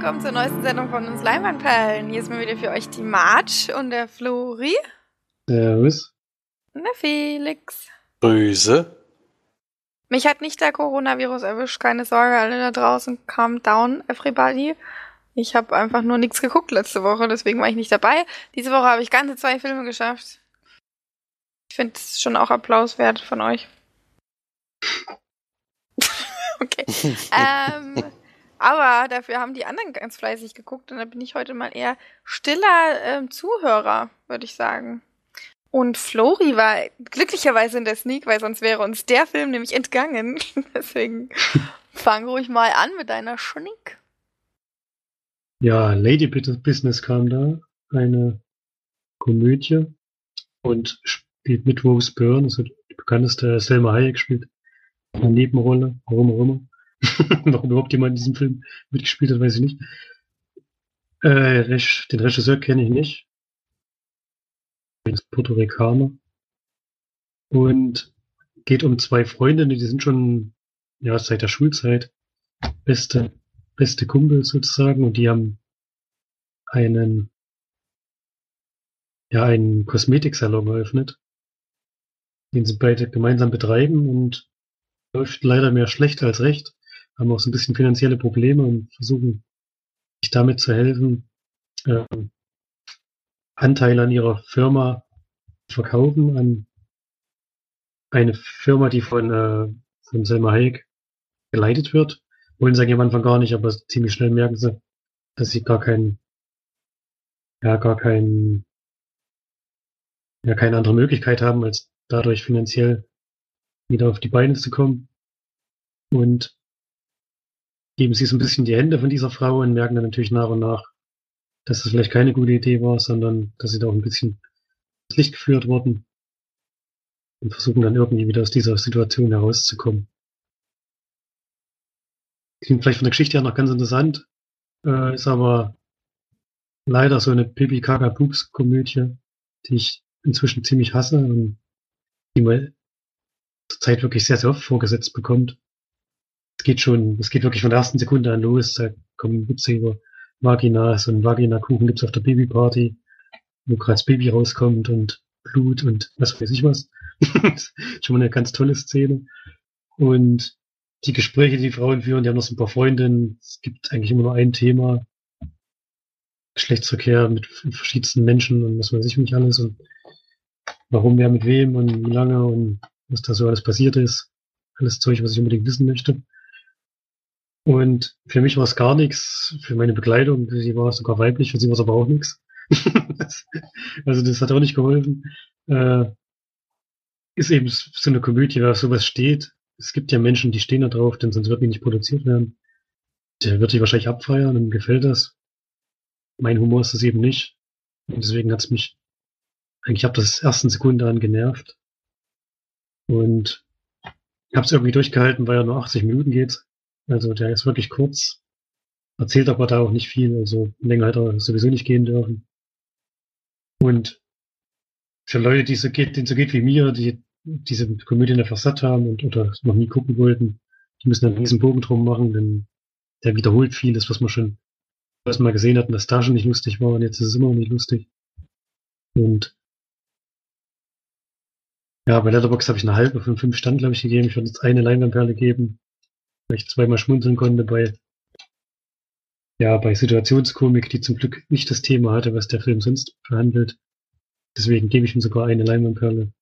Willkommen zur neuesten Sendung von uns Leinwandperlen. Hier ist mal wieder für euch die March und der Flori. Servus. Und der Felix. Grüße. Mich hat nicht der Coronavirus erwischt, keine Sorge, alle da draußen, calm down, everybody. Ich habe einfach nur nichts geguckt letzte Woche, deswegen war ich nicht dabei. Diese Woche habe ich ganze zwei Filme geschafft. Ich finde es schon auch Applaus wert von euch. okay. ähm, aber dafür haben die anderen ganz fleißig geguckt und da bin ich heute mal eher stiller ähm, Zuhörer, würde ich sagen. Und Flori war glücklicherweise in der Sneak, weil sonst wäre uns der Film nämlich entgangen. Deswegen fang ruhig mal an mit deiner Schnick. Ja, Lady Business kam da, eine Komödie und spielt mit Rose Byrne, also die bekannteste Selma Hayek spielt eine Nebenrolle, warum auch immer. Warum überhaupt jemand in diesem Film mitgespielt hat, weiß ich nicht. Äh, den Regisseur kenne ich nicht. Er ist Puerto Ricaner. Und geht um zwei Freundinnen, die sind schon ja seit der Schulzeit beste beste Kumpel sozusagen und die haben einen ja einen Kosmetiksalon eröffnet, den sie beide gemeinsam betreiben und läuft leider mehr schlecht als recht haben auch so ein bisschen finanzielle Probleme und versuchen, sich damit zu helfen, ähm, Anteile an ihrer Firma zu verkaufen an eine Firma, die von, äh, von Selma Hayek geleitet wird. Wollen sie eigentlich am Anfang gar nicht, aber ziemlich schnell merken sie, dass sie gar keinen, ja, gar keinen, ja, keine andere Möglichkeit haben, als dadurch finanziell wieder auf die Beine zu kommen. Und geben sie so ein bisschen die Hände von dieser Frau und merken dann natürlich nach und nach, dass das vielleicht keine gute Idee war, sondern dass sie da auch ein bisschen ins Licht geführt wurden und versuchen dann irgendwie wieder aus dieser Situation herauszukommen. Klingt vielleicht von der Geschichte her noch ganz interessant, äh, ist aber leider so eine Pipi Kaka Pups Komödie, die ich inzwischen ziemlich hasse und die man zurzeit wirklich sehr, sehr oft vorgesetzt bekommt es geht schon, es geht wirklich von der ersten Sekunde an los. Da kommen Witze über Vaginas und Vagina-Kuchen gibt's auf der Babyparty, wo gerade das Baby rauskommt und Blut und was weiß ich was. schon mal eine ganz tolle Szene. Und die Gespräche, die, die Frauen führen, die haben noch so ein paar Freundinnen. Es gibt eigentlich immer nur ein Thema. Geschlechtsverkehr mit verschiedensten Menschen und was weiß ich nicht alles und warum wer mit wem und wie lange und was da so alles passiert ist. Alles Zeug, was ich unbedingt wissen möchte. Und für mich war es gar nichts. Für meine Begleitung, für sie war es sogar weiblich, für sie war es aber auch nichts. also das hat auch nicht geholfen. Äh, ist eben so eine Komödie, wer sowas steht. Es gibt ja Menschen, die stehen da drauf, denn sonst wird die nicht produziert werden. Der wird sich wahrscheinlich abfeiern und gefällt das. Mein Humor ist es eben nicht. Und deswegen hat es mich eigentlich ab der ersten Sekunde an genervt. Und habe es irgendwie durchgehalten, weil er nur 80 Minuten geht. Also der ist wirklich kurz, erzählt aber da auch nicht viel, also länger hätte er sowieso nicht gehen dürfen. Und für Leute, die so geht, denen so geht wie mir, die diese Komödie einfach satt haben und oder noch nie gucken wollten, die müssen einen riesen Bogen drum machen, denn der wiederholt vieles, was man schon was man gesehen hat und das da schon nicht lustig war und jetzt ist es immer noch nicht lustig. Und ja, bei Letterbox habe ich eine halbe von fünf Stand, glaube ich, gegeben. Ich würde jetzt eine Leinwandperle geben weil ich zweimal schmunzeln konnte bei, ja, bei Situationskomik, die zum Glück nicht das Thema hatte, was der Film sonst verhandelt. Deswegen gebe ich ihm sogar eine Leinwandperle.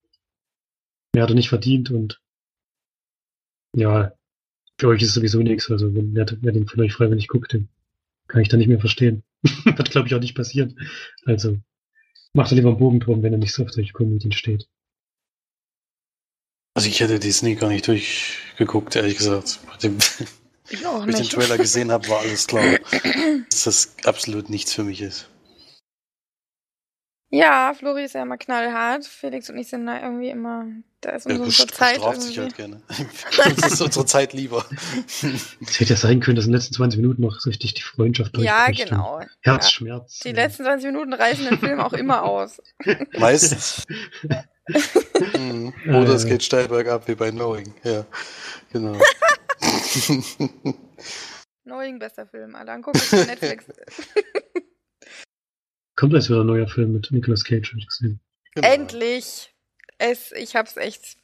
Mehr hat er nicht verdient und ja, für euch ist sowieso nichts. Also wenn wer, wer den von euch freiwillig guckt, den kann ich da nicht mehr verstehen. Wird, glaube ich, auch nicht passieren. Also macht er lieber einen Bogen drum, wenn er nicht so auf solche Komödien steht. Also ich hätte Disney gar nicht durchgeguckt, ehrlich gesagt. Dem, ich auch nicht. Als ich den Trailer gesehen habe, war alles klar, dass das absolut nichts für mich ist. Ja, Flori ist ja immer knallhart. Felix und ich sind da irgendwie immer, da ist unsere ja, Zeit irgendwie. sich halt gerne. das ist unsere Zeit lieber. Es hätte ja sein können, dass in den letzten 20 Minuten noch richtig die Freundschaft Ja, genau. Herzschmerz. Ja. Die letzten 20 Minuten reißen den Film auch immer aus. Meistens. Mhm. Oder es geht steil bergab wie bei Knowing. Ja, genau. Knowing bester Film. Alter, angucken auf Netflix. Kommt jetzt wieder ein neuer Film mit Nicolas Cage, hab ich gesehen. Genau. Endlich! Es, ich hab's echt.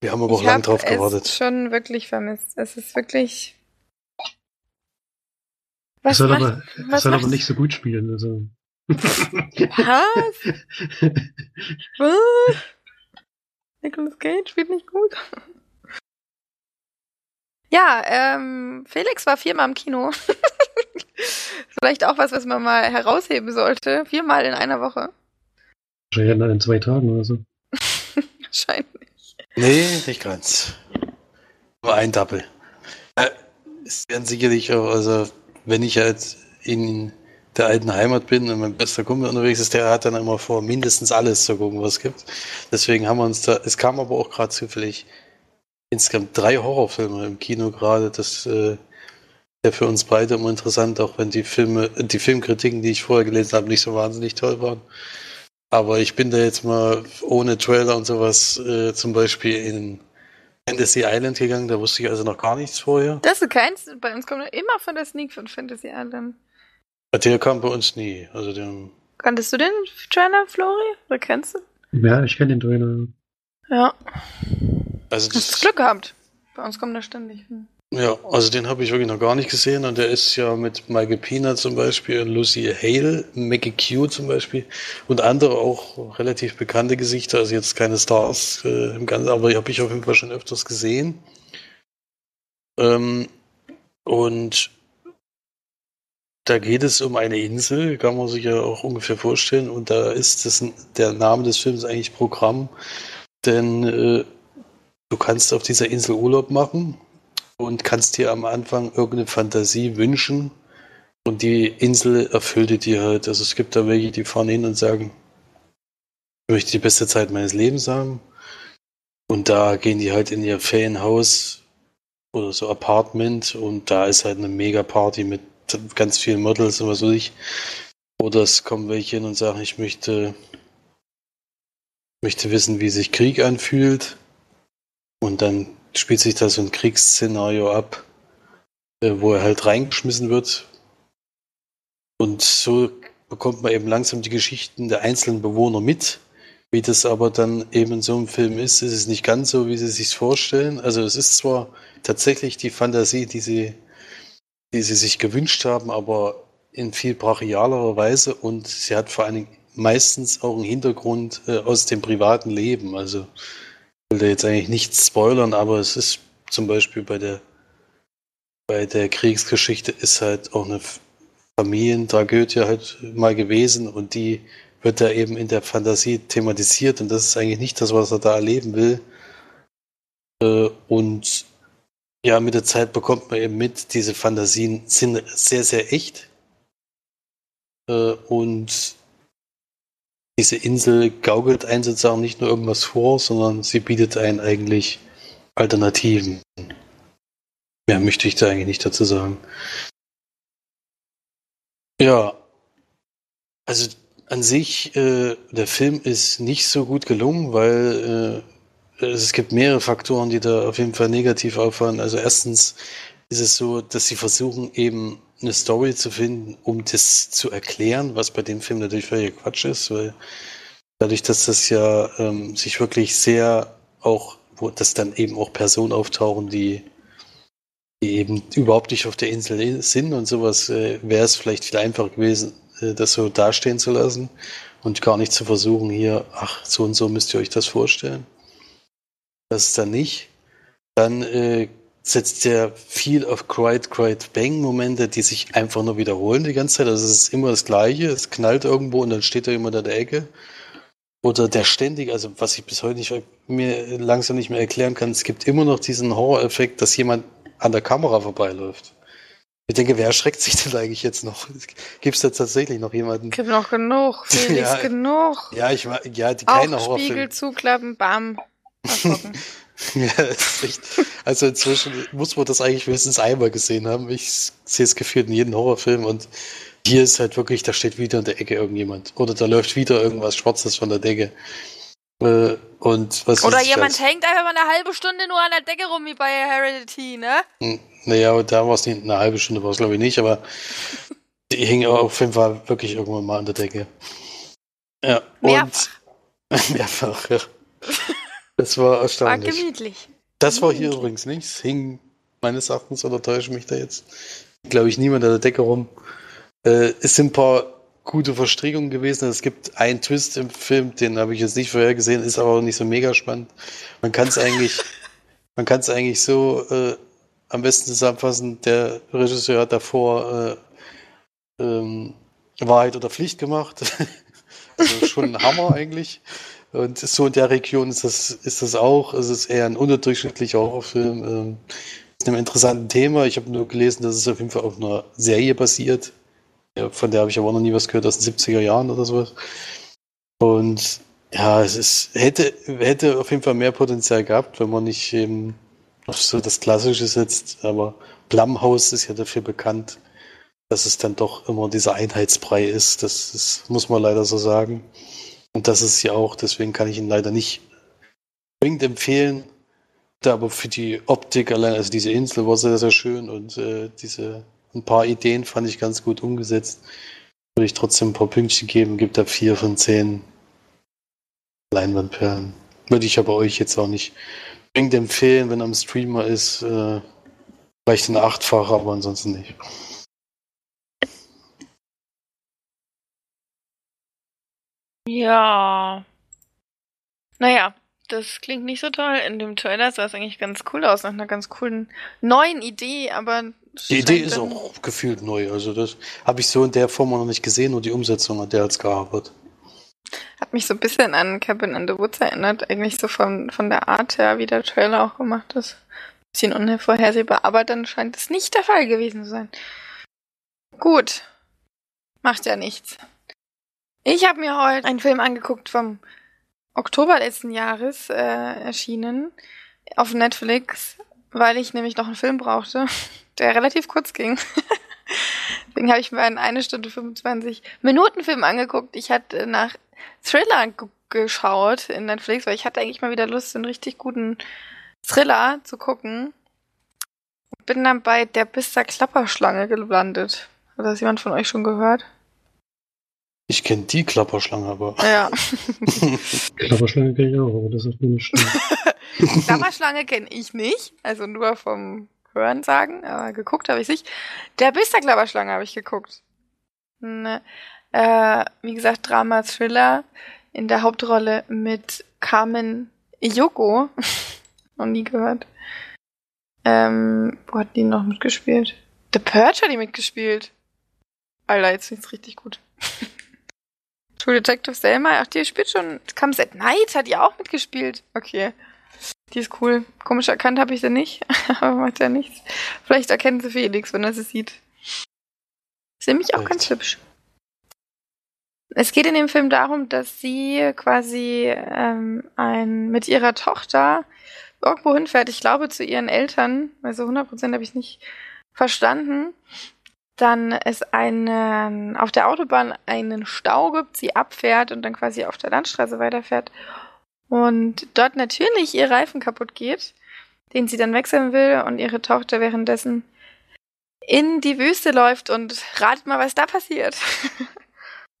Wir haben aber auch ich lang hab drauf es gewartet. schon wirklich vermisst. Es ist wirklich. Er Was soll, macht, aber, er was soll aber nicht so gut spielen. Also. Was? Was? Nicolas Cage spielt nicht gut. Ja, ähm, Felix war viermal im Kino. Vielleicht auch was, was man mal herausheben sollte. Viermal in einer Woche. Wahrscheinlich in zwei Tagen oder so. Wahrscheinlich. Nee, nicht ganz. Nur ein Double. Äh, es werden sicherlich auch, also wenn ich halt in der alten Heimat bin und mein bester Kumpel unterwegs ist, der hat dann immer vor, mindestens alles zu gucken, was es gibt. Deswegen haben wir uns da, es kam aber auch gerade zufällig insgesamt drei Horrorfilme im Kino gerade, das äh, der für uns beide immer interessant, auch wenn die Filme, die Filmkritiken, die ich vorher gelesen habe, nicht so wahnsinnig toll waren. Aber ich bin da jetzt mal ohne Trailer und sowas äh, zum Beispiel in Fantasy Island gegangen, da wusste ich also noch gar nichts vorher. Das ist keins. Bei uns kommt immer von der Sneak von Fantasy Island. Der kam bei uns nie. Also den, Kanntest du den Trailer, Flori? Oder kennst du? Ja, ich kenne den Trailer. Ja. also Hast du das, Glück gehabt. Bei uns kommt er ständig. Hm. ja, also den habe ich wirklich noch gar nicht gesehen und der ist ja mit Michael Pina zum Beispiel und Lucy Hale, Maggie Q zum Beispiel und andere auch relativ bekannte Gesichter, also jetzt keine Stars äh, im Ganzen, aber die habe ich auf jeden Fall schon öfters gesehen. Ähm, und da geht es um eine Insel, kann man sich ja auch ungefähr vorstellen. Und da ist das, der Name des Films eigentlich Programm, denn äh, du kannst auf dieser Insel Urlaub machen und kannst dir am Anfang irgendeine Fantasie wünschen. Und die Insel erfüllt dir halt. Also es gibt da welche, die fahren hin und sagen, ich möchte die beste Zeit meines Lebens haben. Und da gehen die halt in ihr Ferienhaus oder so Apartment und da ist halt eine mega Party mit ganz vielen Models und was weiß ich. Oder es kommen welche hin und sagen, ich möchte, möchte wissen, wie sich Krieg anfühlt. Und dann spielt sich da so ein Kriegsszenario ab, äh, wo er halt reingeschmissen wird. Und so bekommt man eben langsam die Geschichten der einzelnen Bewohner mit. Wie das aber dann eben in so einem Film ist, ist es nicht ganz so, wie sie sich vorstellen. Also es ist zwar tatsächlich die Fantasie, die sie, die sie sich gewünscht haben, aber in viel brachialerer Weise und sie hat vor allen Dingen meistens auch einen Hintergrund äh, aus dem privaten Leben. Also ich will da jetzt eigentlich nichts spoilern, aber es ist zum Beispiel bei der bei der Kriegsgeschichte ist halt auch eine Familientragödie halt mal gewesen und die wird da eben in der Fantasie thematisiert und das ist eigentlich nicht das, was er da erleben will. Äh, Und ja, mit der Zeit bekommt man eben mit, diese Fantasien sind sehr, sehr echt. Äh, Und diese Insel gaukelt einen sozusagen nicht nur irgendwas vor, sondern sie bietet einen eigentlich Alternativen. Mehr möchte ich da eigentlich nicht dazu sagen. Ja, also an sich, äh, der Film ist nicht so gut gelungen, weil äh, es gibt mehrere Faktoren, die da auf jeden Fall negativ auffallen. Also erstens ist es so, dass sie versuchen eben eine Story zu finden, um das zu erklären, was bei dem Film natürlich völlig Quatsch ist, weil dadurch, dass das ja ähm, sich wirklich sehr auch, wo das dann eben auch Personen auftauchen, die, die eben überhaupt nicht auf der Insel sind und sowas, äh, wäre es vielleicht viel einfacher gewesen, äh, das so dastehen zu lassen und gar nicht zu versuchen, hier, ach, so und so müsst ihr euch das vorstellen. Das ist dann nicht. Dann äh, setzt er viel auf Quiet, Quiet, Bang Momente, die sich einfach nur wiederholen die ganze Zeit. Also es ist immer das Gleiche. Es knallt irgendwo und dann steht da jemand an der Ecke. Oder der ständig, also was ich bis heute nicht, mir langsam nicht mehr erklären kann, es gibt immer noch diesen Horror-Effekt, dass jemand an der Kamera vorbeiläuft. Ich denke, wer erschreckt sich denn eigentlich jetzt noch? Gibt es da tatsächlich noch jemanden? Gibt noch genug. Felix, Ja. genug. Ja, ich war, ja, die keine Horrorfilme. Spiegel zuklappen, bam. Ja, echt. Also inzwischen muss man das eigentlich wenigstens einmal gesehen haben. Ich sehe es gefühlt in jedem Horrorfilm und hier ist halt wirklich, da steht wieder in der Ecke irgendjemand. Oder da läuft wieder irgendwas Schwarzes von der Decke. Äh, Und was Oder weiß jemand als- hängt einfach mal eine halbe Stunde nur an der Decke rum, wie bei Heredity, ne? Hm, Naja, und da war es nicht eine halbe Stunde, war es glaube ich nicht, aber die hing auf jeden Fall wirklich irgendwann mal an der Decke. Ja, Mehrfach. und mehrfach, ja. Das war War erstaunlich. gemütlich. Das war hier übrigens nicht. Es hing meines Erachtens, oder täusche ich mich da jetzt, glaube ich, niemand an der Decke rum. Äh, es sind ein paar gute Verstrickungen gewesen. Es gibt einen Twist im Film, den habe ich jetzt nicht vorher gesehen, ist aber auch nicht so mega spannend. Man kann es eigentlich, man kann es eigentlich so äh, am besten zusammenfassen. Der Regisseur hat davor äh, ähm, Wahrheit oder Pflicht gemacht. also schon ein Hammer eigentlich. Und so in der Region ist das, ist das auch. Es ist eher ein unterdurchschnittlicher Horrorfilm. Ähm, mit einem interessanten Thema. Ich habe nur gelesen, dass es auf jeden Fall auf einer Serie basiert. Ja, von der habe ich aber noch nie was gehört aus den 70er Jahren oder sowas. Und ja, es ist, hätte, hätte auf jeden Fall mehr Potenzial gehabt, wenn man nicht eben auf so das Klassische setzt. Aber Blumhouse ist ja dafür bekannt, dass es dann doch immer dieser Einheitsbrei ist. Das, ist, muss man leider so sagen. Und das ist ja auch, deswegen kann ich ihn leider nicht zwingend empfehlen. Da aber für die Optik allein, also diese Insel war sehr, sehr schön und äh, diese ein paar Ideen fand ich ganz gut umgesetzt. Würde ich trotzdem ein paar Pünktchen geben, gibt da vier von zehn Leinwandperlen. Würde ich aber euch jetzt auch nicht zwingend empfehlen, wenn am Streamer ist. Äh, vielleicht ein Achtfacher, aber ansonsten nicht. Ja. Naja, das klingt nicht so toll. In dem Trailer sah es eigentlich ganz cool aus, nach einer ganz coolen neuen Idee, aber. Die Idee ist auch gefühlt neu. Also das habe ich so in der Form noch nicht gesehen, nur die Umsetzung hat der als gearbeitet. Hat mich so ein bisschen an Cabin in the Woods erinnert, eigentlich so von, von der Art her, wie der Trailer auch gemacht ist. Bisschen unvorhersehbar, aber dann scheint es nicht der Fall gewesen zu sein. Gut. Macht ja nichts. Ich habe mir heute einen Film angeguckt vom Oktober letzten Jahres äh, erschienen auf Netflix, weil ich nämlich noch einen Film brauchte, der relativ kurz ging. Deswegen habe ich mir einen 1 Stunde 25 Minuten Film angeguckt. Ich hatte nach Thriller ge geschaut in Netflix, weil ich hatte eigentlich mal wieder Lust, einen richtig guten Thriller zu gucken. Bin dann bei der Bister Klapperschlange gelandet. Hat das jemand von euch schon gehört? Ich kenne die Klapperschlange, aber Ja. Klapperschlange kenne ich auch, aber das ist mir nicht schlimm. Klapperschlange kenne ich nicht, also nur vom Hören sagen, aber geguckt habe ich nicht. Der Bister Klapperschlange habe ich geguckt. Ne, äh, wie gesagt, Drama Thriller in der Hauptrolle mit Carmen Yoko. Noch nie gehört. Ähm, wo hat die noch mitgespielt? The Purge hat die mitgespielt. Alter, jetzt find's richtig gut. True Detective Selma, ach, die spielt schon. Comes at Night hat die auch mitgespielt. Okay. Die ist cool. Komisch erkannt habe ich sie nicht, aber macht ja nichts. Vielleicht erkennt sie Felix, wenn er sie sieht. Ist nämlich auch ganz hübsch. Es geht in dem Film darum, dass sie quasi ähm, ein, mit ihrer Tochter irgendwo hinfährt. Ich glaube zu ihren Eltern, also 100% habe ich nicht verstanden. Dann es einen, auf der Autobahn einen Stau gibt, sie abfährt und dann quasi auf der Landstraße weiterfährt. Und dort natürlich ihr Reifen kaputt geht, den sie dann wechseln will und ihre Tochter währenddessen in die Wüste läuft und ratet mal, was da passiert.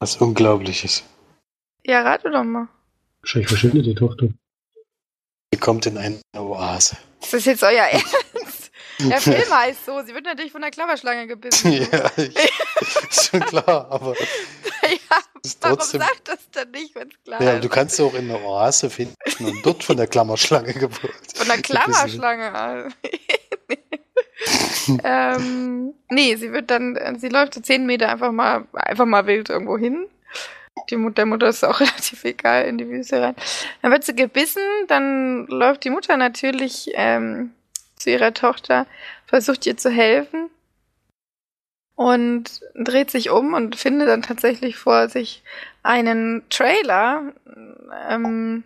was Unglaubliches. ja, rate doch mal. Wahrscheinlich verschwindet die Tochter. Sie kommt in eine Oase. Ist das jetzt euer Ernst? Der Film heißt so, sie wird natürlich von der Klapperschlange gebissen. ja, ich, ist schon klar, aber ja, warum trotzdem. sagt das denn nicht, wenn es klar Ja, ist? du kannst sie auch in einer Oase finden und dort von der Klammerschlange gefolgt. Von der Klammerschlange. an. ähm, nee, sie wird dann, sie läuft so zehn Meter einfach mal, einfach mal wild irgendwo hin. Die Mutter, der Mutter ist auch relativ egal in die Wüste rein. Dann wird sie gebissen, dann läuft die Mutter natürlich ähm, zu ihrer Tochter, versucht ihr zu helfen und dreht sich um und findet dann tatsächlich vor sich einen Trailer, ähm,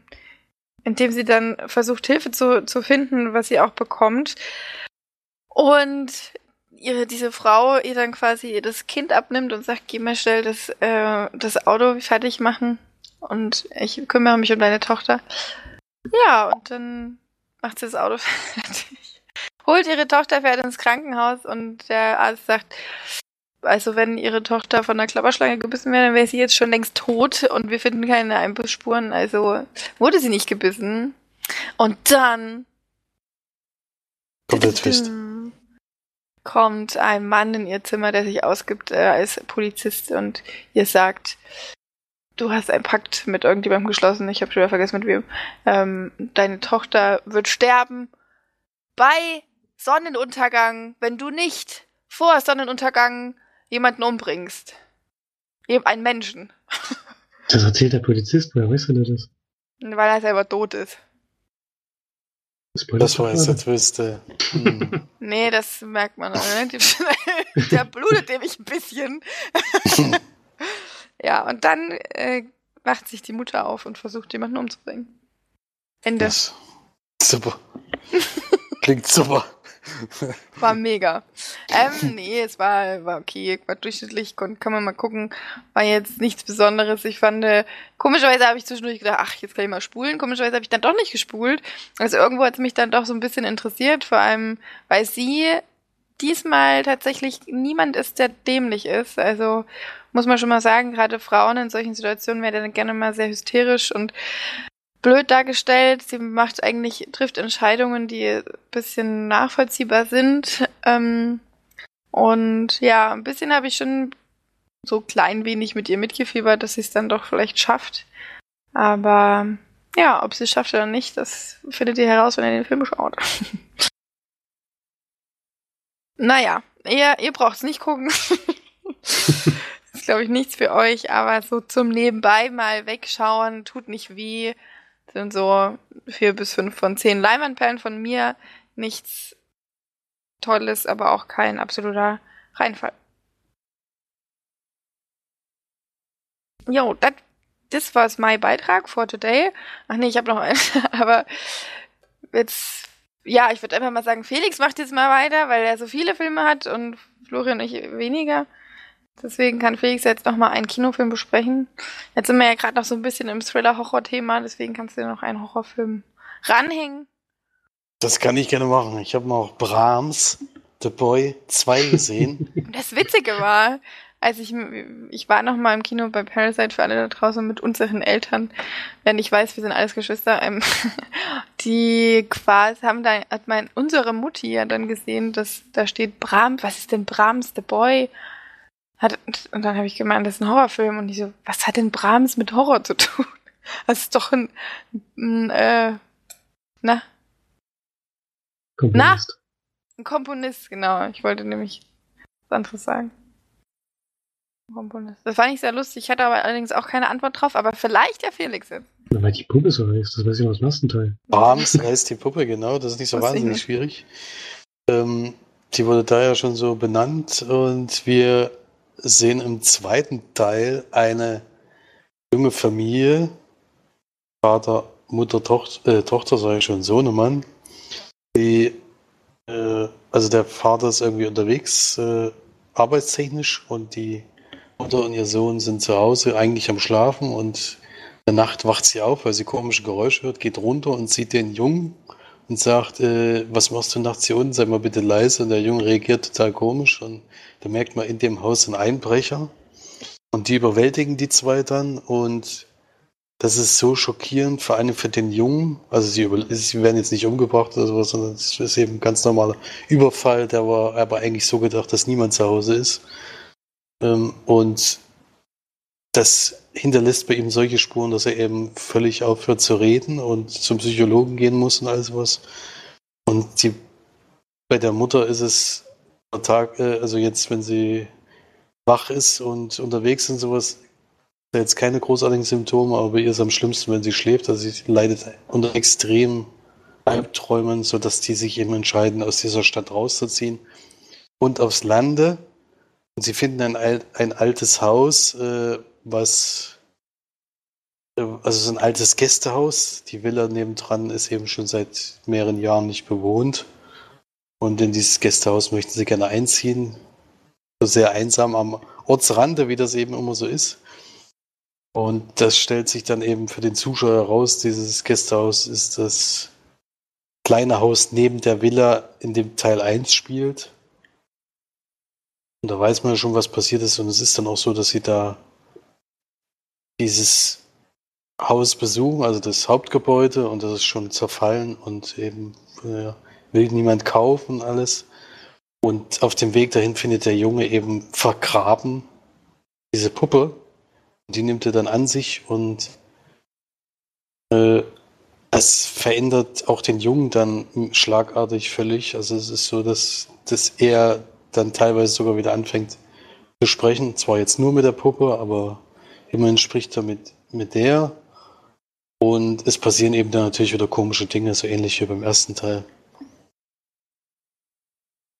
in dem sie dann versucht, Hilfe zu, zu finden, was sie auch bekommt. Und ihre, diese Frau ihr dann quasi das Kind abnimmt und sagt, geh mal schnell das, äh, das Auto fertig machen und ich kümmere mich um deine Tochter. Ja, und dann macht sie das Auto fertig. Holt ihre Tochter, fährt ins Krankenhaus und der Arzt sagt, also wenn ihre Tochter von einer Klapperschlange gebissen wäre, dann wäre sie jetzt schon längst tot und wir finden keine Einbussspuren. Also wurde sie nicht gebissen. Und dann Kommt der Twist. kommt ein Mann in ihr Zimmer, der sich ausgibt äh, als Polizist und ihr sagt, du hast einen Pakt mit irgendjemandem geschlossen, ich habe schon wieder vergessen mit wem. Ähm, deine Tochter wird sterben bei Sonnenuntergang, wenn du nicht vor Sonnenuntergang jemanden umbringst. Einen Menschen. Das erzählt der Polizist, woher weißt du das? Weil er selber tot ist. Das war jetzt der Twist. Äh. Hm. nee, das merkt man. der blutet nämlich ein bisschen. ja, und dann äh, macht sich die Mutter auf und versucht, jemanden umzubringen. Ende. Das, super. Klingt super. War mega. Ähm, nee, es war, war okay, war durchschnittlich, kann, man mal gucken. War jetzt nichts Besonderes. Ich fand, äh, komischerweise habe ich zwischendurch gedacht, ach, jetzt kann ich mal spulen. Komischerweise habe ich dann doch nicht gespult. Also irgendwo hat es mich dann doch so ein bisschen interessiert, vor allem, weil sie diesmal tatsächlich niemand ist, der dämlich ist. Also muss man schon mal sagen, gerade Frauen in solchen Situationen werden dann gerne mal sehr hysterisch und blöd dargestellt. Sie macht eigentlich, trifft Entscheidungen, die ein bisschen nachvollziehbar sind. Ähm, und ja, ein bisschen habe ich schon so klein wenig mit ihr mitgefiebert, dass sie es dann doch vielleicht schafft. Aber ja, ob sie es schafft oder nicht, das findet ihr heraus, wenn ihr den Film schaut. naja, ihr, ihr braucht es nicht gucken. ist, glaube ich, nichts für euch, aber so zum Nebenbei mal wegschauen, tut nicht weh sind so vier bis fünf von zehn Leinwandperlen von mir. Nichts Tolles, aber auch kein absoluter Reinfall. Jo, das war mein Beitrag for today. Ach nee, ich habe noch einen, aber jetzt, ja, ich würde einfach mal sagen, Felix macht jetzt mal weiter, weil er so viele Filme hat und Florian und ich weniger. Deswegen kann Felix jetzt noch mal einen Kinofilm besprechen. Jetzt sind wir ja gerade noch so ein bisschen im Thriller-Horror-Thema, deswegen kannst du dir noch einen Horrorfilm ranhängen. Das kann ich gerne machen. Ich habe noch Brahms, The Boy 2 gesehen. das Witzige war, als ich, ich war noch mal im Kino bei Parasite für alle da draußen mit unseren Eltern, wenn ich weiß, wir sind alles Geschwister, ähm, die quasi haben da, hat mein, unsere Mutti ja dann gesehen, dass da steht Brahms, was ist denn Brahms, The Boy? Hat, und dann habe ich gemeint, das ist ein Horrorfilm. Und ich so, was hat denn Brahms mit Horror zu tun? Das ist doch ein, ein äh, na? Komponist. Na? Ein Komponist, genau. Ich wollte nämlich was anderes sagen. Komponist. Das war nicht sehr lustig. Ich hatte aber allerdings auch keine Antwort drauf, aber vielleicht der Felix jetzt. Weil die Puppe so heißt, das weiß ich aus dem ersten Teil. Brahms heißt die Puppe, genau. Das ist nicht so wahnsinnig schwierig. Ähm, die wurde da ja schon so benannt und wir sehen im zweiten Teil eine junge Familie, Vater, Mutter, Tochter, äh, Tochter sage ich schon, Sohnemann, die, äh, also der Vater ist irgendwie unterwegs, äh, arbeitstechnisch und die Mutter und ihr Sohn sind zu Hause eigentlich am Schlafen und in der Nacht wacht sie auf, weil sie komische Geräusche hört, geht runter und sieht den Jungen und sagt, äh, was machst du nachts hier unten, sei mal bitte leise. Und der Junge reagiert total komisch und da merkt man in dem Haus einen Einbrecher und die überwältigen die zwei dann und das ist so schockierend, vor allem für den Jungen. Also sie, sie werden jetzt nicht umgebracht oder sowas, sondern es ist eben ein ganz normaler Überfall, der war aber eigentlich so gedacht, dass niemand zu Hause ist. Ähm, und das hinterlässt bei ihm solche Spuren, dass er eben völlig aufhört zu reden und zum Psychologen gehen muss und alles was. Und die, bei der Mutter ist es Tag, äh, also jetzt, wenn sie wach ist und unterwegs und sowas, jetzt keine großartigen Symptome, aber ihr ist am schlimmsten, wenn sie schläft. Also sie leidet unter extremen Albträumen, sodass die sich eben entscheiden, aus dieser Stadt rauszuziehen und aufs Lande. Und sie finden ein, ein altes Haus, äh, was äh, also so ein altes Gästehaus. Die Villa nebendran ist eben schon seit mehreren Jahren nicht bewohnt. Und in dieses Gästehaus möchten sie gerne einziehen. So sehr einsam am Ortsrande, wie das eben immer so ist. Und das stellt sich dann eben für den Zuschauer heraus, dieses Gästehaus ist das kleine Haus neben der Villa, in dem Teil 1 spielt. Und da weiß man ja schon, was passiert ist. Und es ist dann auch so, dass sie da dieses Haus besuchen, also das Hauptgebäude, und das ist schon zerfallen und eben ja, will niemand kaufen und alles. Und auf dem Weg dahin findet der Junge eben vergraben diese Puppe. Die nimmt er dann an sich und äh, es verändert auch den Jungen dann schlagartig völlig. Also es ist so, dass, dass er dann teilweise sogar wieder anfängt zu sprechen. Zwar jetzt nur mit der Puppe, aber immerhin spricht er mit, mit der. Und es passieren eben dann natürlich wieder komische Dinge, so ähnlich wie beim ersten Teil.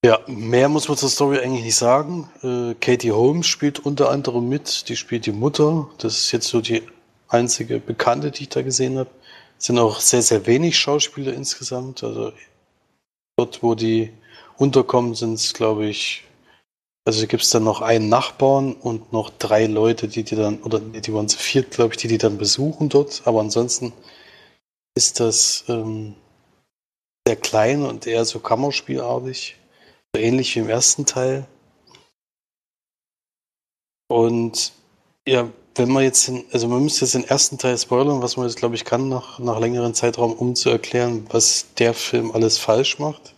Ja, mehr muss man zur Story eigentlich nicht sagen. Äh, Katie Holmes spielt unter anderem mit. Die spielt die Mutter. Das ist jetzt so die einzige Bekannte, die ich da gesehen habe. Es sind auch sehr, sehr wenig Schauspieler insgesamt. Also dort, wo die unterkommen, sind es, glaube ich, also gibt es dann noch einen Nachbarn und noch drei Leute, die die dann, oder die waren zu viert, glaube ich, die die dann besuchen dort. Aber ansonsten ist das ähm, sehr klein und eher so Kammerspielartig. So ähnlich wie im ersten Teil. Und ja, wenn man jetzt, den, also man müsste jetzt den ersten Teil spoilern, was man jetzt, glaube ich, kann, nach, nach längeren Zeitraum, um zu erklären, was der Film alles falsch macht.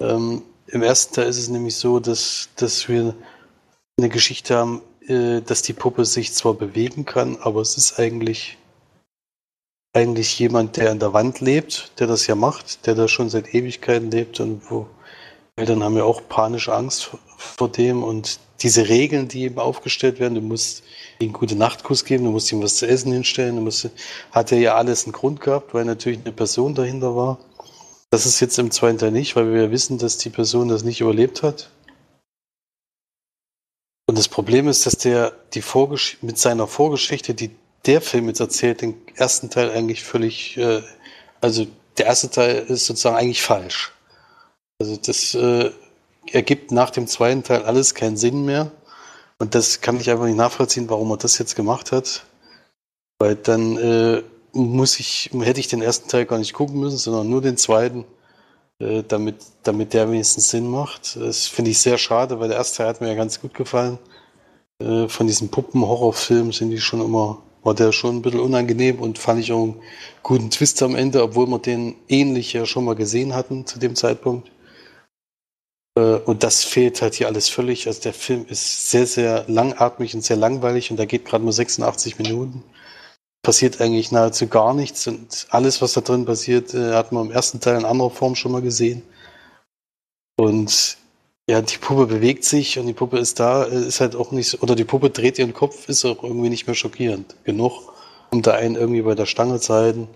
Ähm, Im ersten Teil ist es nämlich so, dass, dass wir eine Geschichte haben, äh, dass die Puppe sich zwar bewegen kann, aber es ist eigentlich, eigentlich jemand, der an der Wand lebt, der das ja macht, der da schon seit Ewigkeiten lebt und wo Eltern haben ja auch panische Angst vor dem und diese Regeln, die eben aufgestellt werden, du musst ihm gute Nachtkuss geben, du musst ihm was zu essen hinstellen, du musst, hat er ja alles einen Grund gehabt, weil natürlich eine Person dahinter war. Das ist jetzt im zweiten Teil nicht, weil wir ja wissen, dass die Person das nicht überlebt hat. Und das Problem ist, dass der die Vorgesch mit seiner Vorgeschichte, die der Film jetzt erzählt, den ersten Teil eigentlich völlig, äh, also der erste Teil ist sozusagen eigentlich falsch. Also das äh, ergibt nach dem zweiten Teil alles keinen Sinn mehr. Und das kann ich einfach nicht nachvollziehen, warum er das jetzt gemacht hat. Weil dann äh, muss ich, hätte ich den ersten Teil gar nicht gucken müssen, sondern nur den zweiten, äh, damit, damit der wenigstens Sinn macht. Das finde ich sehr schade, weil der erste Teil hat mir ja ganz gut gefallen. Äh, von diesen Puppen-Horrorfilmen sind die schon immer, war der schon ein bisschen unangenehm und fand ich auch einen guten Twist am Ende, obwohl wir den ähnlich ja schon mal gesehen hatten zu dem Zeitpunkt. Äh, und das fehlt halt hier alles völlig. Also der Film ist sehr, sehr langatmig und sehr langweilig und da geht gerade nur 86 Minuten. Passiert eigentlich nahezu gar nichts und alles, was da drin passiert, äh, hat man im ersten Teil in anderer Form schon mal gesehen. Und ja, die Puppe bewegt sich und die Puppe ist da, äh, ist halt auch nicht, oder die Puppe dreht ihren Kopf, ist auch irgendwie nicht mehr schockierend genug, um da einen irgendwie bei der Stange zu halten.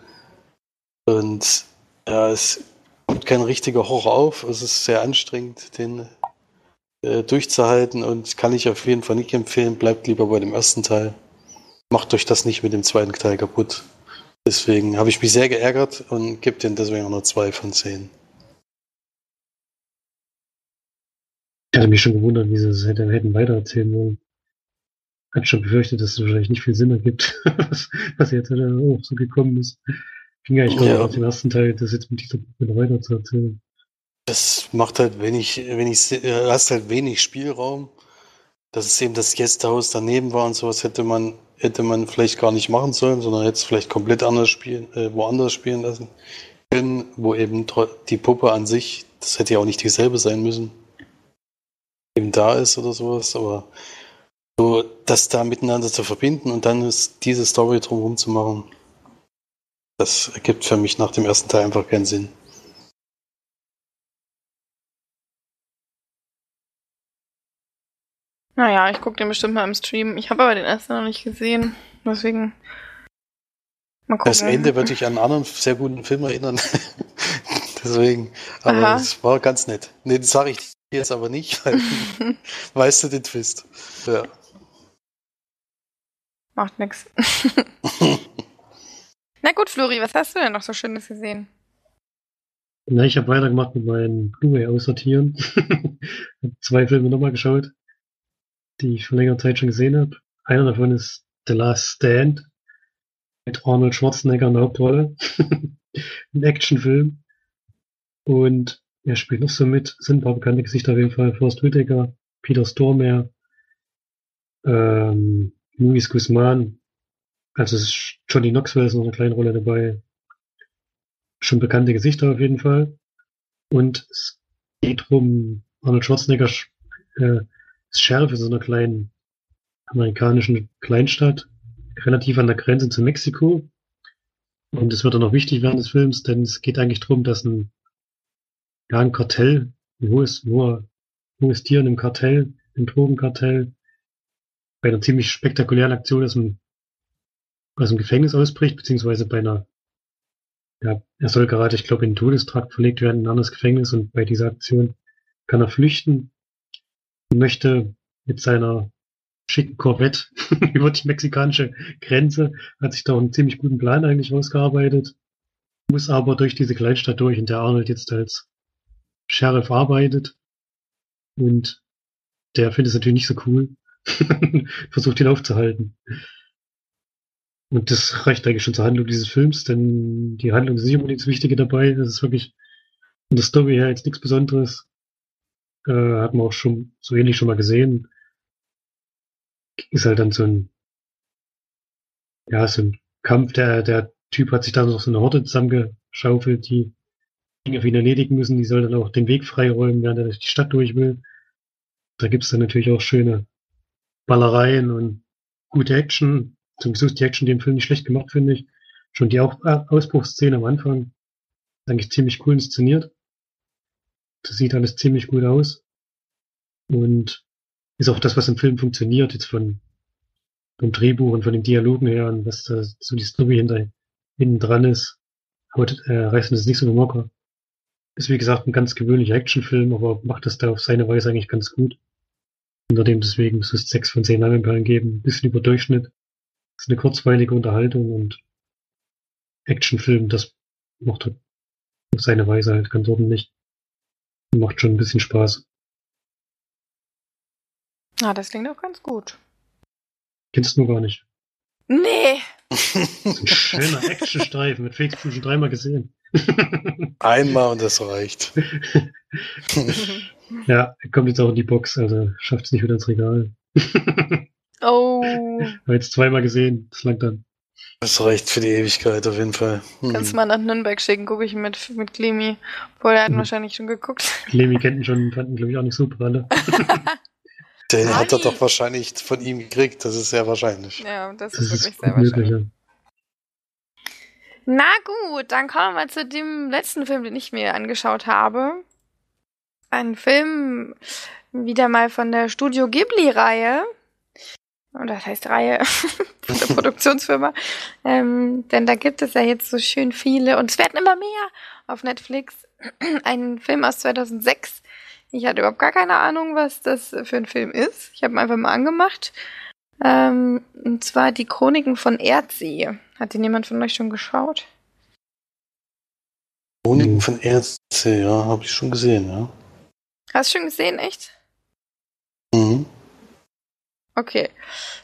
Und ja, es kommt kein richtiger Horror auf. Es ist sehr anstrengend, den äh, durchzuhalten und kann ich auf jeden Fall nicht empfehlen. Bleibt lieber bei dem ersten Teil. Macht euch das nicht mit dem zweiten Teil kaputt. Deswegen habe ich mich sehr geärgert und gebe den deswegen auch nur zwei von zehn. Ich hatte mich schon gewundert, wie sie es hätten weitererzählen wollen. Hat schon befürchtet, dass es wahrscheinlich nicht viel Sinn ergibt, was jetzt auch so gekommen ist. Ging eigentlich ja. auf den ersten Teil, das jetzt mit dieser Puppe weiter zu erzählen. Das macht halt wenig, wenig, äh, hast halt wenig Spielraum. Dass es eben das Gästehaus daneben war und sowas hätte man, hätte man vielleicht gar nicht machen sollen, sondern hätte es vielleicht komplett anders spielen, äh, woanders spielen lassen können, wo eben die Puppe an sich, das hätte ja auch nicht dieselbe sein müssen, eben da ist oder sowas, aber so, das da miteinander zu verbinden und dann ist diese Story drumherum zu machen, das ergibt für mich nach dem ersten Teil einfach keinen Sinn. Naja, ich gucke den bestimmt mal im Stream. Ich habe aber den ersten noch nicht gesehen. Deswegen. Mal gucken. Das Ende würde ich an einen anderen sehr guten Film erinnern. Deswegen. Aber es war ganz nett. Nee, das sage ich jetzt aber nicht, weil weißt du den Twist. Ja. Macht nix. Na gut, Flori, was hast du denn noch so Schönes gesehen? Na, ich habe weitergemacht mit meinen Blu-ray aussortieren. hab zwei Filme nochmal geschaut, die ich vor längerer Zeit schon gesehen habe. Einer davon ist The Last Stand mit Arnold Schwarzenegger in der Hauptrolle. Ein Actionfilm. Und er spielt noch so mit, sind ein paar bekannte Gesichter auf jeden Fall. Forrest Whitaker, Peter Stormare, ähm, Luis Guzman, also es ist Johnny Knoxville ist noch eine kleine Rolle dabei. Schon bekannte Gesichter auf jeden Fall. Und es geht um Arnold Schwarzenegger äh, ist Sheriff in so einer kleinen amerikanischen Kleinstadt, relativ an der Grenze zu Mexiko. Und es wird dann auch wichtig während des Films, denn es geht eigentlich darum, dass ein, ja, ein Kartell, ein hohes, hoher, hohes Tier in einem Kartell, im Drogenkartell, bei einer ziemlich spektakulären Aktion aus dem, aus dem Gefängnis ausbricht, beziehungsweise bei einer, ja, er soll gerade, ich glaube, in den Todestrakt verlegt werden, in ein anderes Gefängnis und bei dieser Aktion kann er flüchten möchte mit seiner schicken Corvette über die mexikanische Grenze, hat sich da einen ziemlich guten Plan eigentlich ausgearbeitet, muss aber durch diese Kleinstadt durch, in der Arnold jetzt als Sheriff arbeitet und der findet es natürlich nicht so cool, versucht ihn aufzuhalten. Und das reicht eigentlich schon zur Handlung dieses Films, denn die Handlung ist nicht unbedingt das Wichtige dabei. Das ist wirklich von der Story her jetzt nichts Besonderes. Äh, hat man auch schon so ähnlich schon mal gesehen. Ist halt dann so ein, ja, so ein Kampf. Der, der Typ hat sich da noch so eine Horde zusammengeschaufelt, die Dinge für ihn erledigen müssen. Die soll dann auch den Weg freiräumen, während er durch die Stadt durch will. Da gibt's dann natürlich auch schöne Ballereien und gute Action. Zum Schluss die Action, die im Film nicht schlecht gemacht, finde ich. Schon die Ausbruchsszene am Anfang eigentlich ziemlich cool inszeniert. Das sieht alles ziemlich gut aus. Und ist auch das, was im Film funktioniert, jetzt von vom Drehbuch und von den Dialogen her und was da so die Story hinter, hinten dran ist. Aber äh, reißen das nicht so locker. Ist wie gesagt ein ganz gewöhnlicher Actionfilm, aber macht das da auf seine Weise eigentlich ganz gut. Unter dem deswegen muss es sechs von zehn Leinwandperlen geben. Ein bisschen über Durchschnitt. ist eine kurzweilige Unterhaltung und Actionfilm, das macht auf seine Weise halt ganz ordentlich. Macht schon ein bisschen Spaß. Ah, das klingt auch ganz gut. Kennst du gar nicht. Nee. Das ist ein schöner Actionstreifen mit Felix schon dreimal gesehen. Einmal und das reicht. ja, er kommt jetzt auch in die Box, also schafft es nicht wieder ins Regal. oh. War jetzt zweimal gesehen, das langt dann. Das reicht für die Ewigkeit auf jeden Fall. Hm. Kannst du mal nach Nürnberg schicken, gucke ich mit, mit Clemi. Obwohl, er hat Mhm. wahrscheinlich schon geguckt. Clemi kennt ihn schon, fanden glaube ich auch nicht so pralle. Den hat er doch wahrscheinlich von ihm gekriegt, das ist sehr wahrscheinlich. Ja, das Das ist ist wirklich sehr gut möglich, wahrscheinlich. ja. Na gut, dann kommen wir zu dem letzten Film, den ich mir angeschaut habe. Ein Film wieder mal von der Studio Ghibli-Reihe. Und das heißt Reihe von der Produktionsfirma. Ähm, denn da gibt es ja jetzt so schön viele und es werden immer mehr auf Netflix. Ein Film aus 2006. Ich hatte überhaupt gar keine Ahnung, was das für ein Film ist. Ich habe ihn einfach mal angemacht. Ähm, und zwar die Chroniken von Erdsee. Hat den jemand von euch schon geschaut? Chroniken von Ärzte, ja, habe ich schon gesehen, ja. Hast du schon gesehen, echt? Mhm. Okay.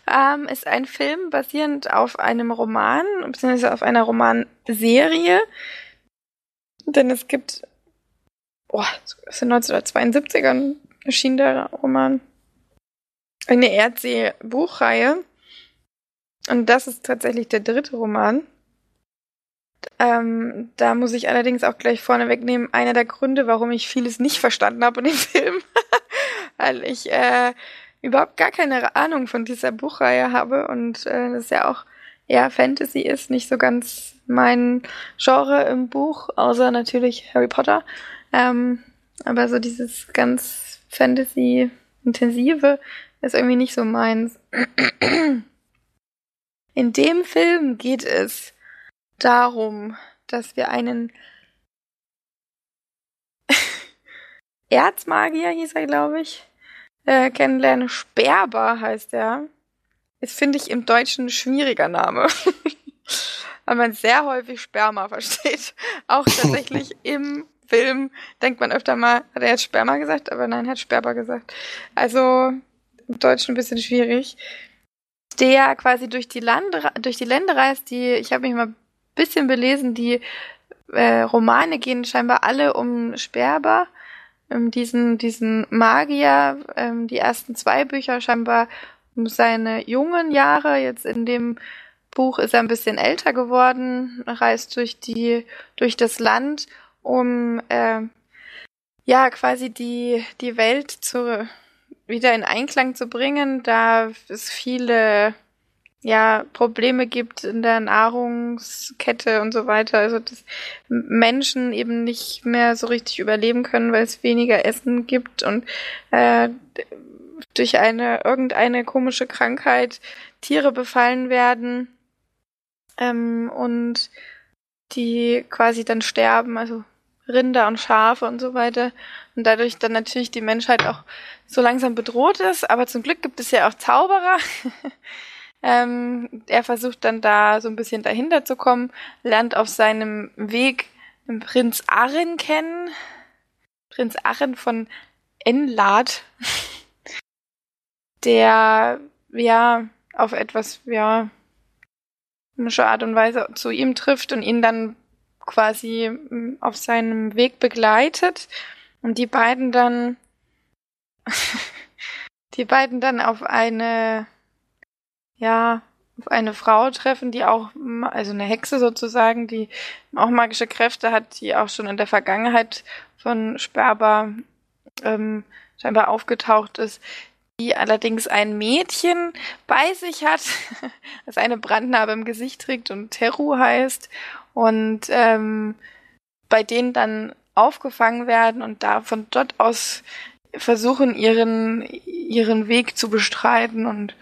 Ähm, ist ein Film basierend auf einem Roman, beziehungsweise auf einer Romanserie. Denn es gibt, oh, es ist in 1972ern erschien der Roman. Eine Erdsee-Buchreihe. Und das ist tatsächlich der dritte Roman. Ähm, da muss ich allerdings auch gleich vorne wegnehmen, einer der Gründe, warum ich vieles nicht verstanden habe in dem Film. Weil ich äh, überhaupt gar keine Ahnung von dieser Buchreihe habe und äh, das ja auch eher Fantasy ist, nicht so ganz mein Genre im Buch, außer natürlich Harry Potter. Ähm, aber so dieses ganz Fantasy-intensive ist irgendwie nicht so meins. In dem Film geht es darum, dass wir einen Erzmagier, hieß er, glaube ich, äh, kennenlernen. Sperber heißt er. Ist, finde ich, im Deutschen ein schwieriger Name. Weil man sehr häufig Sperma versteht. Auch tatsächlich im Film denkt man öfter mal, hat er jetzt Sperma gesagt, aber nein, hat Sperber gesagt. Also im Deutschen ein bisschen schwierig. der quasi durch die Lande, durch die Länder reist, die, ich habe mich mal ein bisschen belesen, die äh, Romane gehen scheinbar alle um Sperber, ähm, diesen, diesen Magier, ähm, die ersten zwei Bücher scheinbar um seine jungen Jahre, jetzt in dem Buch ist er ein bisschen älter geworden, reist durch die, durch das Land, um äh, ja quasi die, die Welt zu wieder in Einklang zu bringen, da es viele ja Probleme gibt in der Nahrungskette und so weiter, also dass Menschen eben nicht mehr so richtig überleben können, weil es weniger Essen gibt und äh, durch eine irgendeine komische Krankheit Tiere befallen werden ähm, und die quasi dann sterben, also Rinder und Schafe und so weiter. Und dadurch dann natürlich die Menschheit auch so langsam bedroht ist. Aber zum Glück gibt es ja auch Zauberer. ähm, er versucht dann da so ein bisschen dahinter zu kommen, lernt auf seinem Weg Prinz Arren kennen. Prinz Arren von Enlad. der, ja, auf etwas, ja, komische Art und Weise zu ihm trifft und ihn dann quasi mm, auf seinem Weg begleitet und die beiden dann die beiden dann auf eine ja auf eine Frau treffen, die auch also eine Hexe sozusagen, die auch magische Kräfte hat, die auch schon in der Vergangenheit von Sperber ähm, scheinbar aufgetaucht ist, die allerdings ein Mädchen bei sich hat, das eine Brandnarbe im Gesicht trägt und Teru heißt und ähm, bei denen dann aufgefangen werden und da von dort aus versuchen, ihren, ihren Weg zu bestreiten und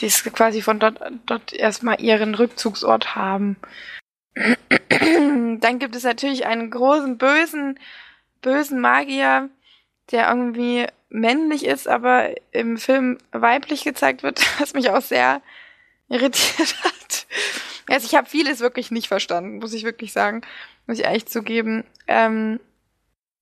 dies quasi von dort, dort erstmal ihren Rückzugsort haben. Dann gibt es natürlich einen großen, bösen, bösen Magier, der irgendwie männlich ist, aber im Film weiblich gezeigt wird, was mich auch sehr irritiert hat. Also ich habe vieles wirklich nicht verstanden, muss ich wirklich sagen, muss ich echt zugeben. Ähm,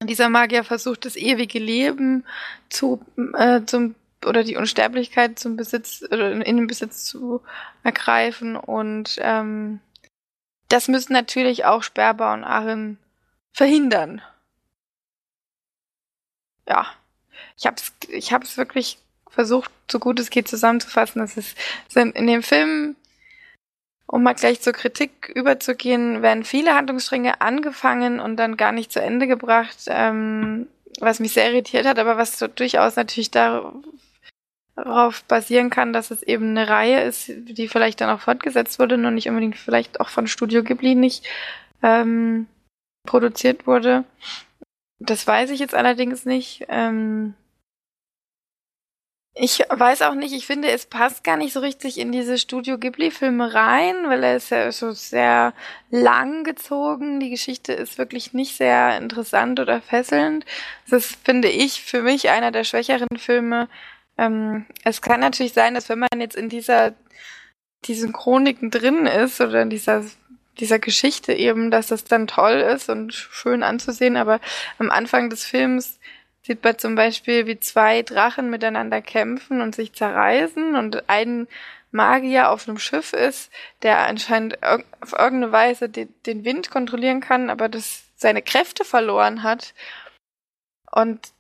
dieser Magier versucht das ewige Leben zu äh, zum oder die Unsterblichkeit zum Besitz in den Besitz zu ergreifen und ähm, das müssen natürlich auch Sperber und Arin verhindern. Ja, ich habe es ich hab's wirklich versucht, so gut es geht zusammenzufassen. Das ist sind in dem Film um mal gleich zur Kritik überzugehen, werden viele Handlungsstränge angefangen und dann gar nicht zu Ende gebracht, ähm, was mich sehr irritiert hat, aber was so durchaus natürlich darauf basieren kann, dass es eben eine Reihe ist, die vielleicht dann auch fortgesetzt wurde, nur nicht unbedingt vielleicht auch von Studio Ghibli nicht ähm, produziert wurde. Das weiß ich jetzt allerdings nicht. Ähm, ich weiß auch nicht, ich finde, es passt gar nicht so richtig in diese Studio Ghibli-Filme rein, weil er ist ja so sehr lang gezogen. Die Geschichte ist wirklich nicht sehr interessant oder fesselnd. Das ist, finde ich, für mich einer der schwächeren Filme. Ähm, es kann natürlich sein, dass wenn man jetzt in dieser, diesen Chroniken drin ist oder in dieser dieser Geschichte eben, dass das dann toll ist und schön anzusehen, aber am Anfang des Films sieht man zum Beispiel, wie zwei Drachen miteinander kämpfen und sich zerreißen und ein Magier auf einem Schiff ist, der anscheinend auf irgendeine Weise den, den Wind kontrollieren kann, aber das seine Kräfte verloren hat. Und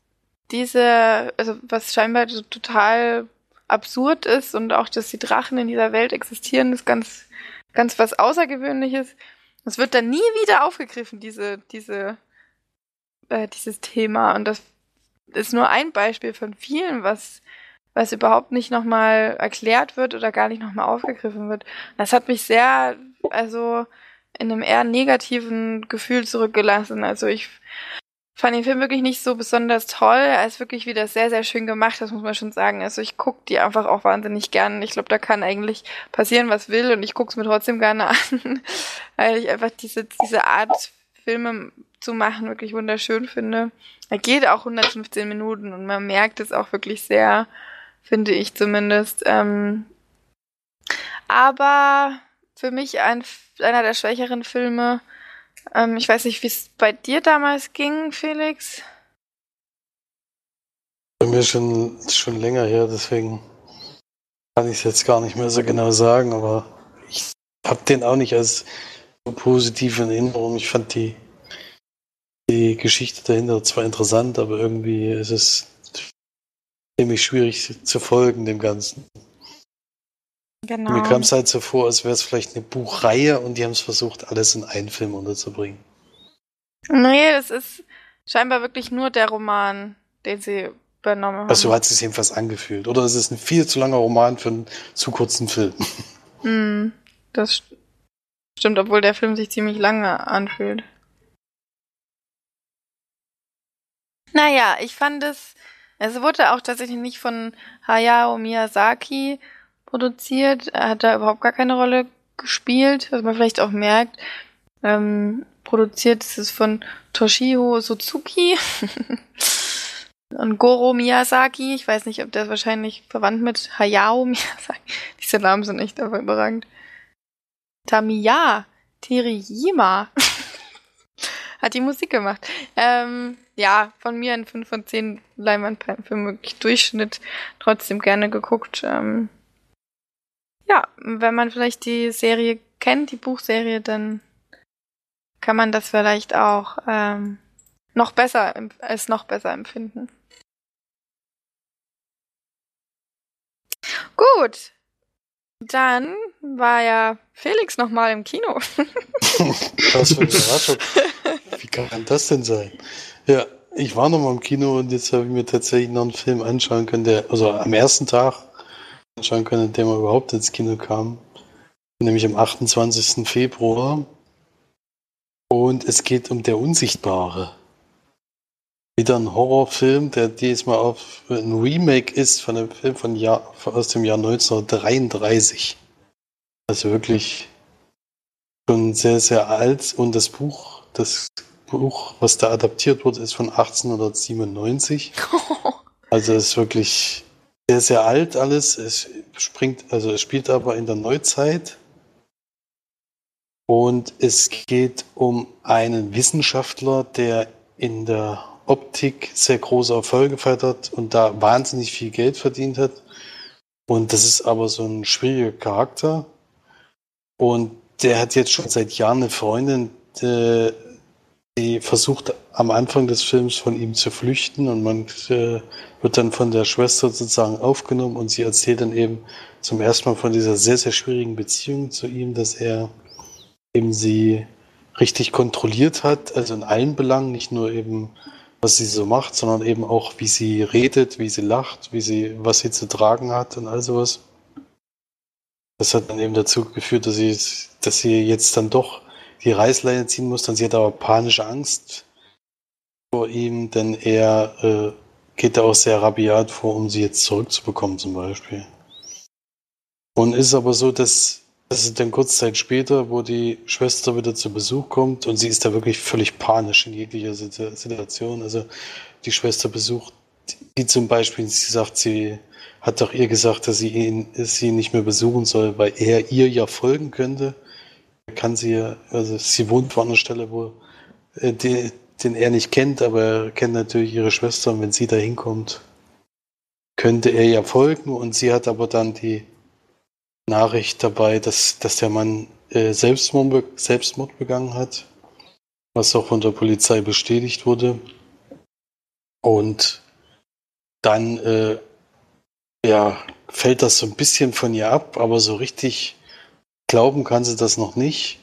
diese, also was scheinbar total absurd ist und auch, dass die Drachen in dieser Welt existieren, ist ganz, ganz was Außergewöhnliches. Es wird dann nie wieder aufgegriffen, diese, diese, äh, dieses Thema. Und das ist nur ein Beispiel von vielen, was, was überhaupt nicht nochmal erklärt wird oder gar nicht nochmal aufgegriffen wird. Das hat mich sehr, also in einem eher negativen Gefühl zurückgelassen. Also ich fand den Film wirklich nicht so besonders toll. Er ist wirklich wieder sehr, sehr schön gemacht, das muss man schon sagen. Also ich gucke die einfach auch wahnsinnig gern. Ich glaube, da kann eigentlich passieren, was will und ich gucke es mir trotzdem gerne an, weil ich einfach diese, diese Art Filme zu machen wirklich wunderschön finde. Er geht auch 115 Minuten und man merkt es auch wirklich sehr, finde ich zumindest. Ähm, aber für mich ein, einer der schwächeren Filme. Ähm, ich weiß nicht, wie es bei dir damals ging, Felix. Bei mir schon, schon länger her, deswegen kann ich es jetzt gar nicht mehr so genau sagen, aber ich habe den auch nicht als so positiv in Erinnerung. Ich fand die, die Geschichte dahinter zwar interessant, aber irgendwie ist es ziemlich schwierig zu folgen dem Ganzen. Genau. Mir kam es halt so vor, als wäre es vielleicht eine Buchreihe und die haben es versucht, alles in einen Film unterzubringen. Nee, es ist scheinbar wirklich nur der Roman, den sie übernommen haben. Also so hat es sich jedenfalls angefühlt. Oder ist es ein viel zu langer Roman für einen zu kurzen Film? Hm, das st- stimmt, obwohl der Film sich ziemlich lange anfühlt. Naja, ich fand es, es wurde auch tatsächlich nicht von Hayao Miyazaki produziert. Er hat da überhaupt gar keine Rolle gespielt, was man vielleicht auch merkt. Ähm, produziert ist es von Toshio Suzuki und Goro Miyazaki. Ich weiß nicht, ob der ist wahrscheinlich verwandt mit Hayao Miyazaki. Diese Namen sind echt einfach überragend. Tamiya Teriyima hat die Musik gemacht. Ähm, ja, von mir ein 5 von 10 Leinwandperlen wirklich Durchschnitt. Trotzdem gerne geguckt. Ähm, ja, wenn man vielleicht die Serie kennt, die Buchserie, dann kann man das vielleicht auch ähm, noch besser als noch besser empfinden. Gut. Dann war ja Felix nochmal im Kino. Was für eine Überraschung. Wie kann das denn sein? Ja, ich war noch mal im Kino und jetzt habe ich mir tatsächlich noch einen Film anschauen können, der, also am ersten Tag anschauen können, der mal überhaupt ins Kino kam. Nämlich am 28. Februar. Und es geht um Der Unsichtbare. Wieder ein Horrorfilm, der diesmal auf ein Remake ist von einem Film von Jahr, aus dem Jahr 1933. Also wirklich schon sehr, sehr alt. Und das Buch, das Buch, was da adaptiert wurde, ist von 1897. Also ist wirklich sehr, sehr alt alles. Es springt, also es spielt aber in der Neuzeit. Und es geht um einen Wissenschaftler, der in der Optik sehr große Erfolge gefeiert hat und da wahnsinnig viel Geld verdient hat. Und das ist aber so ein schwieriger Charakter. Und der hat jetzt schon seit Jahren eine Freundin, die, die versucht am Anfang des Films von ihm zu flüchten und man äh, wird dann von der Schwester sozusagen aufgenommen und sie erzählt dann eben zum ersten Mal von dieser sehr, sehr schwierigen Beziehung zu ihm, dass er eben sie richtig kontrolliert hat, also in allen Belangen, nicht nur eben, was sie so macht, sondern eben auch, wie sie redet, wie sie lacht, wie sie, was sie zu tragen hat und all sowas. Das hat dann eben dazu geführt, dass sie, dass sie jetzt dann doch die Reißleine ziehen muss. Dann sie hat aber panische Angst vor ihm, denn er äh, geht da auch sehr rabiat vor, um sie jetzt zurückzubekommen zum Beispiel. Und ist aber so, dass, es dann kurz Zeit später, wo die Schwester wieder zu Besuch kommt und sie ist da wirklich völlig panisch in jeglicher Situ- Situation. Also die Schwester besucht die zum Beispiel, sie sagt, sie hat doch ihr gesagt, dass sie ihn sie nicht mehr besuchen soll, weil er ihr ja folgen könnte. Kann sie also sie wohnt an einer Stelle, wo äh, die, den er nicht kennt, aber er kennt natürlich ihre Schwester und wenn sie da hinkommt, könnte er ja folgen und sie hat aber dann die Nachricht dabei, dass, dass der Mann äh, Selbstmord, Selbstmord begangen hat, was auch von der Polizei bestätigt wurde. Und dann äh, ja, fällt das so ein bisschen von ihr ab, aber so richtig glauben kann sie das noch nicht.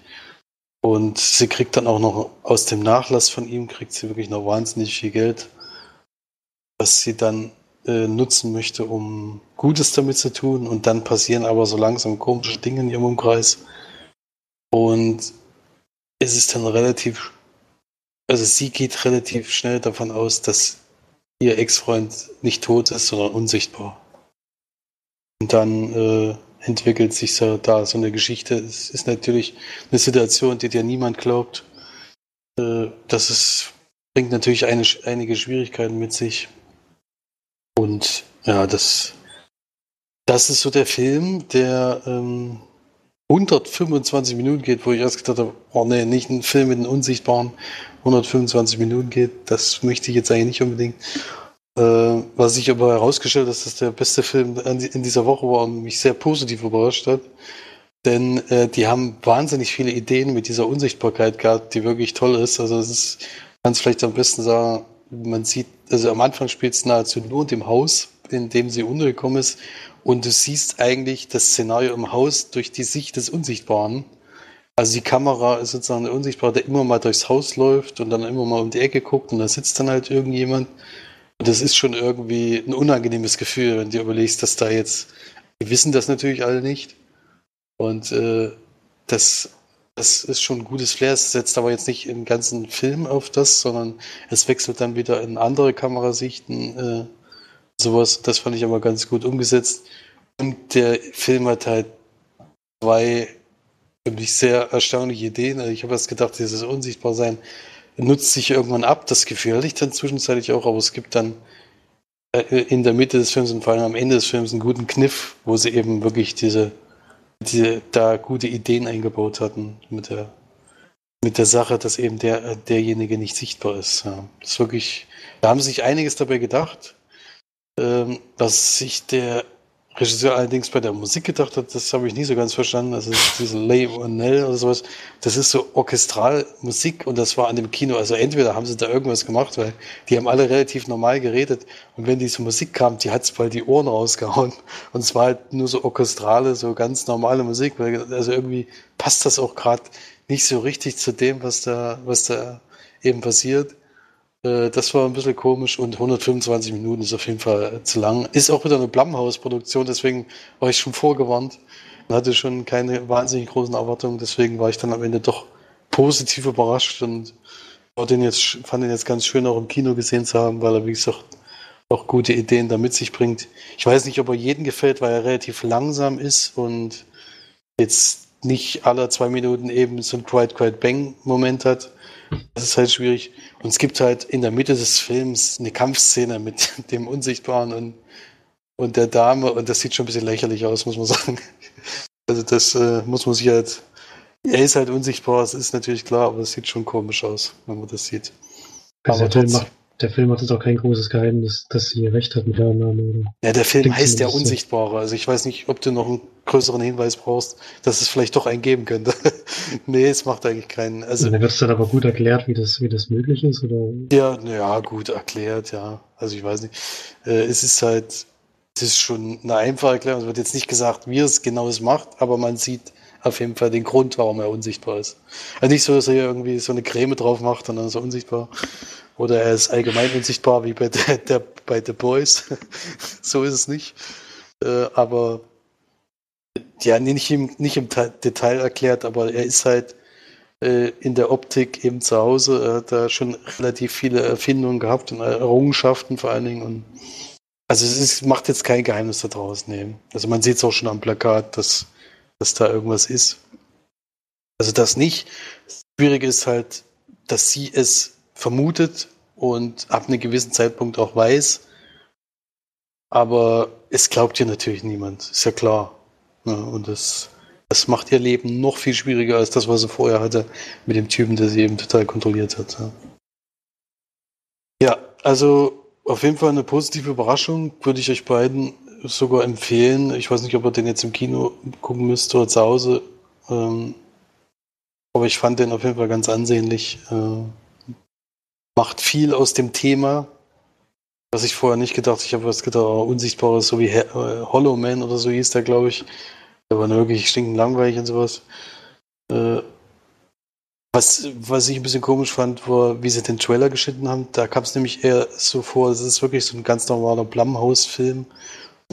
Und sie kriegt dann auch noch aus dem Nachlass von ihm, kriegt sie wirklich noch wahnsinnig viel Geld, was sie dann äh, nutzen möchte, um Gutes damit zu tun. Und dann passieren aber so langsam komische Dinge in ihrem Umkreis. Und es ist dann relativ, also sie geht relativ schnell davon aus, dass ihr Ex-Freund nicht tot ist, sondern unsichtbar. Und dann äh, entwickelt sich so da so eine Geschichte. Es ist natürlich eine Situation, die dir niemand glaubt. Äh, das ist, bringt natürlich eine, einige Schwierigkeiten mit sich. Und ja, das, das ist so der Film, der ähm, 125 Minuten geht, wo ich erst gedacht habe, oh nee, nicht ein Film mit einem Unsichtbaren, 125 Minuten geht, das möchte ich jetzt eigentlich nicht unbedingt. Äh, was sich aber herausgestellt hat, dass das der beste Film in dieser Woche war und mich sehr positiv überrascht hat. Denn äh, die haben wahnsinnig viele Ideen mit dieser Unsichtbarkeit gehabt, die wirklich toll ist. Also es ist, kann es vielleicht am besten sagen, man sieht, also am Anfang spielt es nahezu nur in dem Haus, in dem sie untergekommen ist. Und du siehst eigentlich das Szenario im Haus durch die Sicht des Unsichtbaren. Also die Kamera ist sozusagen der Unsichtbare, der immer mal durchs Haus läuft und dann immer mal um die Ecke guckt und da sitzt dann halt irgendjemand. Und das ist schon irgendwie ein unangenehmes Gefühl, wenn du überlegst, dass da jetzt, die wissen das natürlich alle nicht. Und äh, das, das ist schon ein gutes Flair. Es setzt aber jetzt nicht im ganzen Film auf das, sondern es wechselt dann wieder in andere Kamerasichten. Äh, sowas, das fand ich aber ganz gut umgesetzt. Und der Film hat halt zwei für mich sehr erstaunliche Ideen. Also ich habe erst gedacht, dieses Unsichtbarsein nutzt sich irgendwann ab. Das Gefühl ich dann zwischenzeitlich auch, aber es gibt dann äh, in der Mitte des Films und vor allem am Ende des Films einen guten Kniff, wo sie eben wirklich diese, diese da gute Ideen eingebaut hatten mit der, mit der Sache, dass eben der, derjenige nicht sichtbar ist. Ja, das ist wirklich, da haben sie sich einiges dabei gedacht, ähm, was sich der Regisseur allerdings bei der Musik gedacht hat, das habe ich nie so ganz verstanden. Also diese Lay O'Neill oder sowas, das ist so Orchestralmusik und das war an dem Kino. Also entweder haben sie da irgendwas gemacht, weil die haben alle relativ normal geredet und wenn diese Musik kam, die hat's bald die Ohren rausgehauen. Und es war halt nur so orchestrale, so ganz normale Musik. Weil, also irgendwie passt das auch gerade nicht so richtig zu dem, was da, was da eben passiert. Äh, das war ein bisschen komisch und 125 Minuten ist auf jeden Fall zu lang. Ist auch wieder eine Blumhouse-Produktion, deswegen war ich schon vorgewarnt und hatte schon keine wahnsinnig großen Erwartungen. Deswegen war ich dann am Ende doch positiv überrascht und den jetzt, fand den jetzt ganz schön auch im Kino gesehen zu haben, weil er, wie gesagt, auch gute Ideen da mit sich bringt. Ich weiß nicht, ob er jedem gefällt, weil er relativ langsam ist und jetzt nicht alle zwei Minuten eben so ein Quiet Quiet Bang Moment hat. Das ist halt schwierig. Und es gibt halt in der Mitte des Films eine Kampfszene mit dem Unsichtbaren und, und der Dame und das sieht schon ein bisschen lächerlich aus, muss man sagen. Also das äh, muss man sich halt. Er ist halt unsichtbar, das ist natürlich klar, aber es sieht schon komisch aus, wenn man das sieht. Also aber der, Film macht, der Film hat jetzt auch kein großes Geheimnis, dass sie recht hat mit der Annahme. Ja, der Film heißt der Unsichtbare. Also ich weiß nicht, ob du noch einen größeren Hinweis brauchst, dass es vielleicht doch einen geben könnte. nee, es macht eigentlich keinen. Also, dann wird es dann aber gut erklärt, wie das, wie das möglich ist, oder? Ja, ja, gut erklärt, ja. Also ich weiß nicht. Äh, es ist halt, es ist schon eine einfache Erklärung. Es wird jetzt nicht gesagt, wie es genau es macht, aber man sieht auf jeden Fall den Grund, warum er unsichtbar ist. Also nicht so, dass er hier irgendwie so eine Creme drauf macht und dann ist er unsichtbar. Oder er ist allgemein unsichtbar, wie bei, der, der bei The Boys. so ist es nicht. Äh, aber ja, nicht im, nicht im Detail erklärt, aber er ist halt äh, in der Optik eben zu Hause. Er hat da schon relativ viele Erfindungen gehabt und Errungenschaften vor allen Dingen. Und also es ist, macht jetzt kein Geheimnis da draußen nehmen. Also man sieht es auch schon am Plakat, dass, dass da irgendwas ist. Also das nicht. Das Schwierige ist halt, dass sie es vermutet und ab einem gewissen Zeitpunkt auch weiß. Aber es glaubt ihr natürlich niemand, ist ja klar. Ja, und das, das macht ihr Leben noch viel schwieriger als das, was sie vorher hatte mit dem Typen, der sie eben total kontrolliert hat. Ja, ja also auf jeden Fall eine positive Überraschung, würde ich euch beiden sogar empfehlen. Ich weiß nicht, ob ihr den jetzt im Kino gucken müsst oder zu Hause. Ähm, aber ich fand den auf jeden Fall ganz ansehnlich. Äh, macht viel aus dem Thema, was ich vorher nicht gedacht. Ich habe was gedacht, oh, unsichtbares, so wie äh, Hollow Man oder so hieß der, glaube ich. Der war wirklich stinkend langweilig und sowas. Äh, was, was ich ein bisschen komisch fand, war, wie sie den Trailer geschnitten haben. Da kam es nämlich eher so vor, es ist wirklich so ein ganz normaler Blumhouse-Film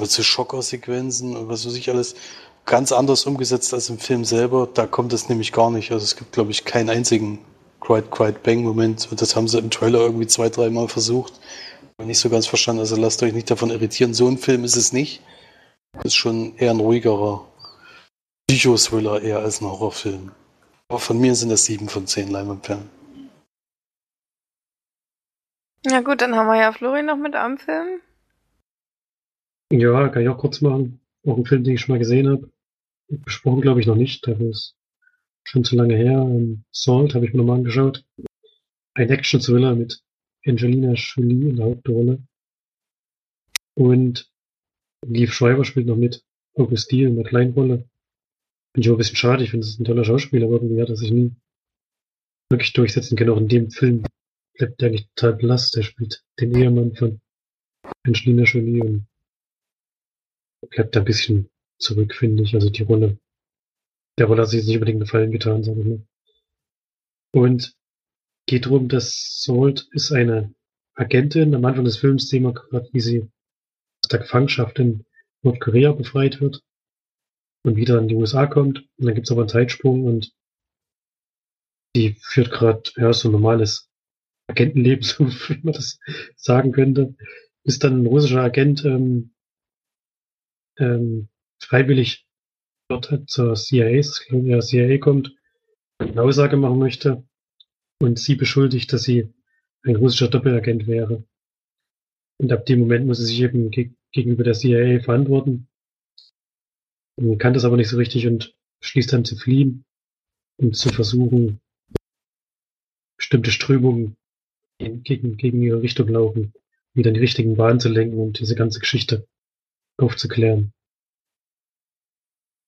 mit so Schockersequenzen und was weiß ich alles. Ganz anders umgesetzt als im Film selber. Da kommt das nämlich gar nicht. Also es gibt, glaube ich, keinen einzigen Quiet, Quiet Bang Moment. Und das haben sie im Trailer irgendwie zwei, dreimal versucht. Habe nicht so ganz verstanden. Also lasst euch nicht davon irritieren. So ein Film ist es nicht. Das ist schon eher ein ruhigerer Psychothriller eher als ein Horrorfilm. Aber von mir sind das sieben von zehn Leinwandperlen. Ja gut, dann haben wir ja Florian noch mit am Film. Ja, kann ich auch kurz machen. Auch ein Film, den ich schon mal gesehen habe. Besprochen glaube ich noch nicht. Dafür ist schon zu lange her. Ähm, Salt habe ich mir nochmal angeschaut. Ein Action-Thriller mit Angelina Jolie in der Hauptrolle. Und Lief Schreiber spielt noch mit. August Diel in der kleinen Rolle. Finde ich auch ein bisschen schade. Ich finde, es ein toller Schauspieler, aber irgendwie hat er sich nie wirklich durchsetzen können. Auch in dem Film bleibt der eigentlich total blass. Der spielt den Ehemann von Angelina Jolie und bleibt da ein bisschen zurück, finde ich. Also die Rolle. Der Rolle hat sich nicht unbedingt gefallen getan, sage ich mal. Und geht darum, dass Salt ist eine Agentin. Am Anfang des Films sehen wir gerade, wie sie aus der Gefangenschaft in Nordkorea befreit wird und wieder in die USA kommt. Und dann gibt's aber einen Zeitsprung und die führt gerade ja, so ein normales Agentenleben, so wie man das sagen könnte, bis dann ein russischer Agent ähm, ähm, freiwillig dort zur CIA, ja, CIA kommt, eine Aussage machen möchte und sie beschuldigt, dass sie ein russischer Doppelagent wäre. Und ab dem Moment muss sie sich eben ge gegenüber der CIA verantworten. Und kann das aber nicht so richtig und schließt dann zu fliehen und zu versuchen, bestimmte Strömungen gegen, gegen ihre Richtung laufen, wieder in die richtigen Bahnen zu lenken und diese ganze Geschichte aufzuklären.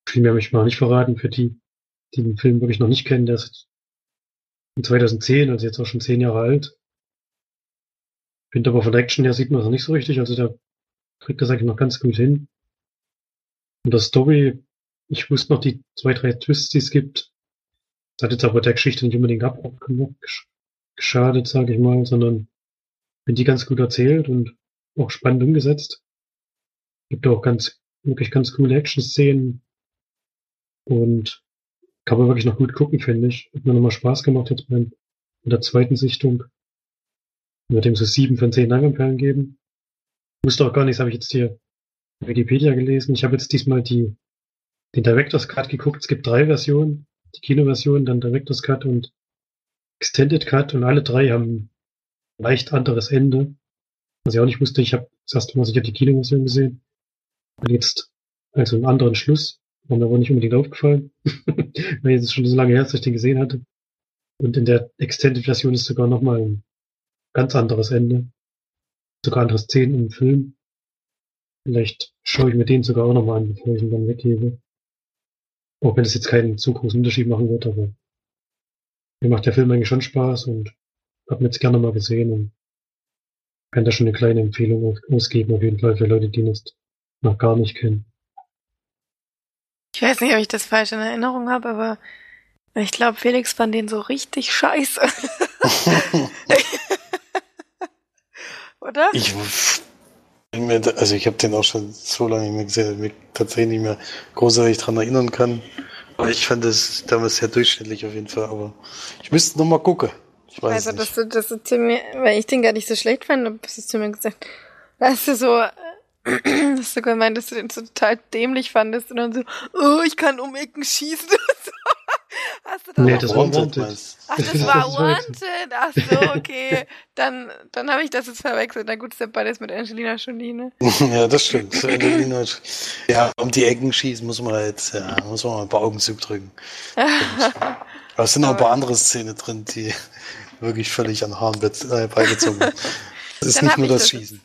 Viel mehr möchte ich mal nicht verraten für die, die den Film wirklich noch nicht kennen. Der ist in 2010, also jetzt auch schon zehn Jahre alt. Finde aber von der Action her sieht man es noch nicht so richtig. Also der kriegt das eigentlich noch ganz gut hin. Und der Story, ich wusste noch die zwei, drei Twists, die es gibt. Das hat jetzt aber der Geschichte nicht unbedingt abgeschadet, sage ich mal, sondern bin die ganz gut erzählt und auch spannend umgesetzt. Gibt auch ganz, wirklich ganz coole Action-Szenen. Und kann man wirklich noch gut gucken, finde ich. Hat mir nochmal Spaß gemacht jetzt beim, in der zweiten Sichtung. Wird dem so sieben von zehn Langamperen geben. Wusste auch gar nichts, habe ich jetzt hier Wikipedia gelesen. Ich habe jetzt diesmal die, den Director's Cut geguckt. Es gibt drei Versionen. Die Kinoversion, dann Director's Cut und Extended Cut und alle drei haben ein leicht anderes Ende. Was ich auch nicht wusste, ich habe das erste Mal, ich habe die Kinoversion gesehen. Und jetzt also einen anderen Schluss. War mir aber nicht unbedingt aufgefallen. Weil es schon so lange her, dass ich den gesehen hatte. Und in der Extended-Version ist sogar nochmal ein ganz anderes Ende. Sogar andere Szenen im Film. Vielleicht schaue ich mir den sogar auch nochmal an, bevor ich ihn dann weggebe. Auch wenn es jetzt keinen zu großen Unterschied machen wird, aber mir macht der Film eigentlich schon Spaß und habe ihn jetzt gerne mal gesehen und kann da schon eine kleine Empfehlung ausgeben, auf jeden Fall für Leute, die ihn jetzt noch gar nicht kennen. Ich weiß nicht, ob ich das falsch in Erinnerung habe, aber ich glaube, Felix fand den so richtig scheiße. Oder? Ich, also ich habe den auch schon so lange nicht mehr gesehen, dass ich mich tatsächlich nicht mehr großartig dran erinnern kann. Aber ich fand das damals sehr durchschnittlich auf jeden Fall. Aber ich müsste noch mal gucken. Ich weiß also, nicht. dass du, dass du zu mir, weil ich den gar nicht so schlecht fand, hast du zu mir gesagt, dass du so Hast du gemeint, dass du den so total dämlich fandest und dann so, oh, ich kann um Ecken schießen Hast du das nee, das war Wanted. Ach, das war Wanted. Ach so, okay. Dann, dann habe ich das jetzt verwechselt. Na gut, ist der beides mit Angelina Jolie, ne? ja, das stimmt. Angelina, ja, um die Ecken schießen muss man halt, ja, muss man mal ein paar Augen zudrücken. Aber es sind noch ein paar andere Szenen drin, die wirklich völlig an Haaren äh, beigezogen sind. Das ist nicht nur das, das Schießen.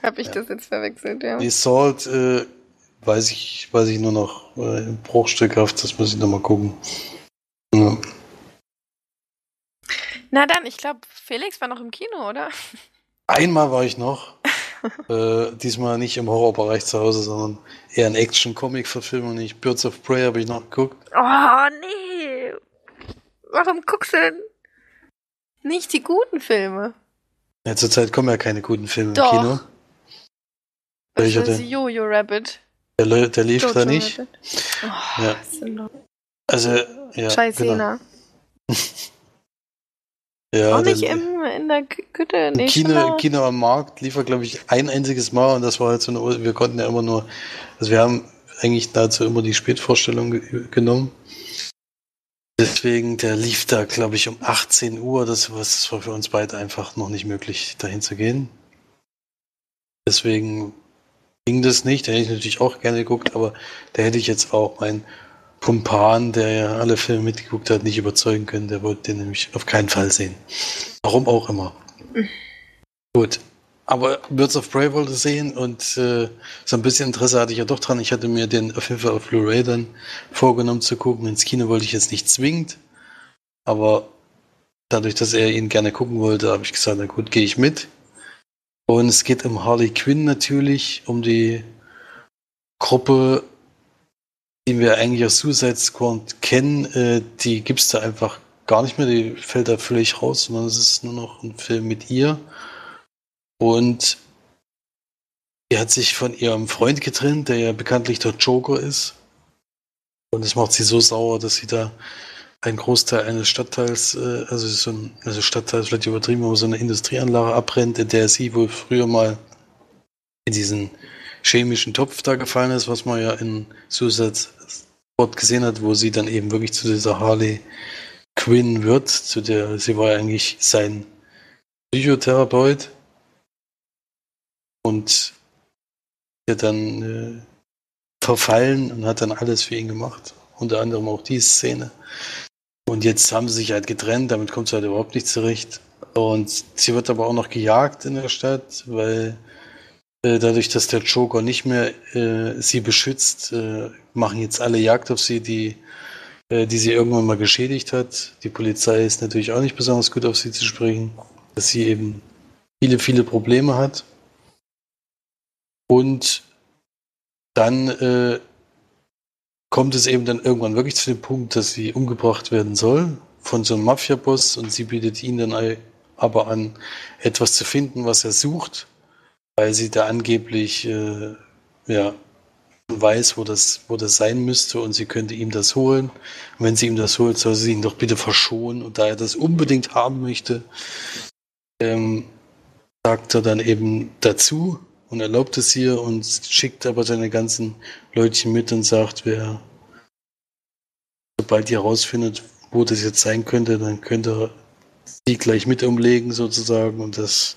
Habe ich ja. das jetzt verwechselt, ja. Die Salt, äh, weiß ich, weiß ich nur noch äh, bruchstückhaft, das muss ich nochmal gucken. Ja. Na dann, ich glaube, Felix war noch im Kino, oder? Einmal war ich noch. äh, diesmal nicht im Horrorbereich zu Hause, sondern eher ein Action-Comic-Verfilmung. Nicht Birds of Prey habe ich noch geguckt. Oh, nee. Warum guckst du denn nicht die guten Filme? Ja, zurzeit kommen ja keine guten Filme Doch. im Kino. Welcher denn? Jojo Rabbit. Der, der lief Jojo da nicht. Oh, ja. Also, ja. Scheißena. Genau. ja, Auch nicht im, in der Güte. Nee, Kino, Kino am Markt lief er, glaube ich, ein einziges Mal und das war halt so eine, wir konnten ja immer nur, also wir haben eigentlich dazu immer die Spätvorstellung ge genommen. Deswegen, der lief da, glaube ich, um 18 Uhr. Das, das war für uns beide einfach noch nicht möglich, dahin zu gehen. Deswegen ging das nicht. Da hätte ich natürlich auch gerne geguckt, aber da hätte ich jetzt auch meinen Kumpan, der ja alle Filme mitgeguckt hat, nicht überzeugen können. Der wollte den nämlich auf keinen Fall sehen. Warum auch immer. Gut. aber Birds of Prey wollte sehen und äh, so ein bisschen Interesse hatte ich ja doch dran. Ich hatte mir den auf jeden Fall auf Blu-ray dann vorgenommen zu gucken. Ins Kino wollte ich jetzt nicht zwingend, aber dadurch, dass er ihn gerne gucken wollte, habe ich gesagt, na gut, gehe ich mit. Und es geht um Harley Quinn natürlich, um die Gruppe, die wir eigentlich aus Suicide Squad kennen. Äh, die es da einfach gar nicht mehr, die fällt da völlig raus, sondern es ist nur noch ein Film mit ihr. Und sie hat sich von ihrem Freund getrennt, der ja bekanntlich der Joker ist. Und es macht sie so sauer, dass sie da einen Großteil eines Stadtteils, äh, also so ein also Stadtteil ist vielleicht übertrieben, aber so eine Industrieanlage abbrennt, in der sie wohl früher mal in diesen chemischen Topf da gefallen ist, was man ja in Suicide Squad gesehen hat, wo sie dann eben wirklich zu dieser Harley Quinn wird, zu der sie war ja eigentlich sein Psychotherapeut und der dann äh, verfallen und hat dann alles für ihn gemacht. Unter anderem auch die Szene. Und jetzt haben sie sich halt getrennt, damit kommt sie halt überhaupt nicht zurecht. Und sie wird aber auch noch gejagt in der Stadt, weil äh, dadurch, dass der Joker nicht mehr äh, sie beschützt, äh, machen jetzt alle Jagd auf sie, die, äh, die sie irgendwann mal geschädigt hat. Die Polizei ist natürlich auch nicht besonders gut auf sie zu sprechen, dass sie eben viele, viele Probleme hat. Und dann äh, kommt es eben dann irgendwann wirklich zu dem Punkt, dass sie umgebracht werden soll von so einem Mafia-Boss und sie bietet ihn dann aber an, etwas zu finden, was er sucht, weil sie da angeblich äh, ja, weiß, wo das, wo das sein müsste und sie könnte ihm das holen. Und wenn sie ihm das holt, soll sie ihn doch bitte verschonen. Und da er das unbedingt haben möchte, ähm, sagt er dann eben dazu, und erlaubt es ihr und schickt aber seine ganzen Leutchen mit und sagt, wer, sobald ihr herausfindet, wo das jetzt sein könnte, dann könnte er sie gleich mit umlegen sozusagen und das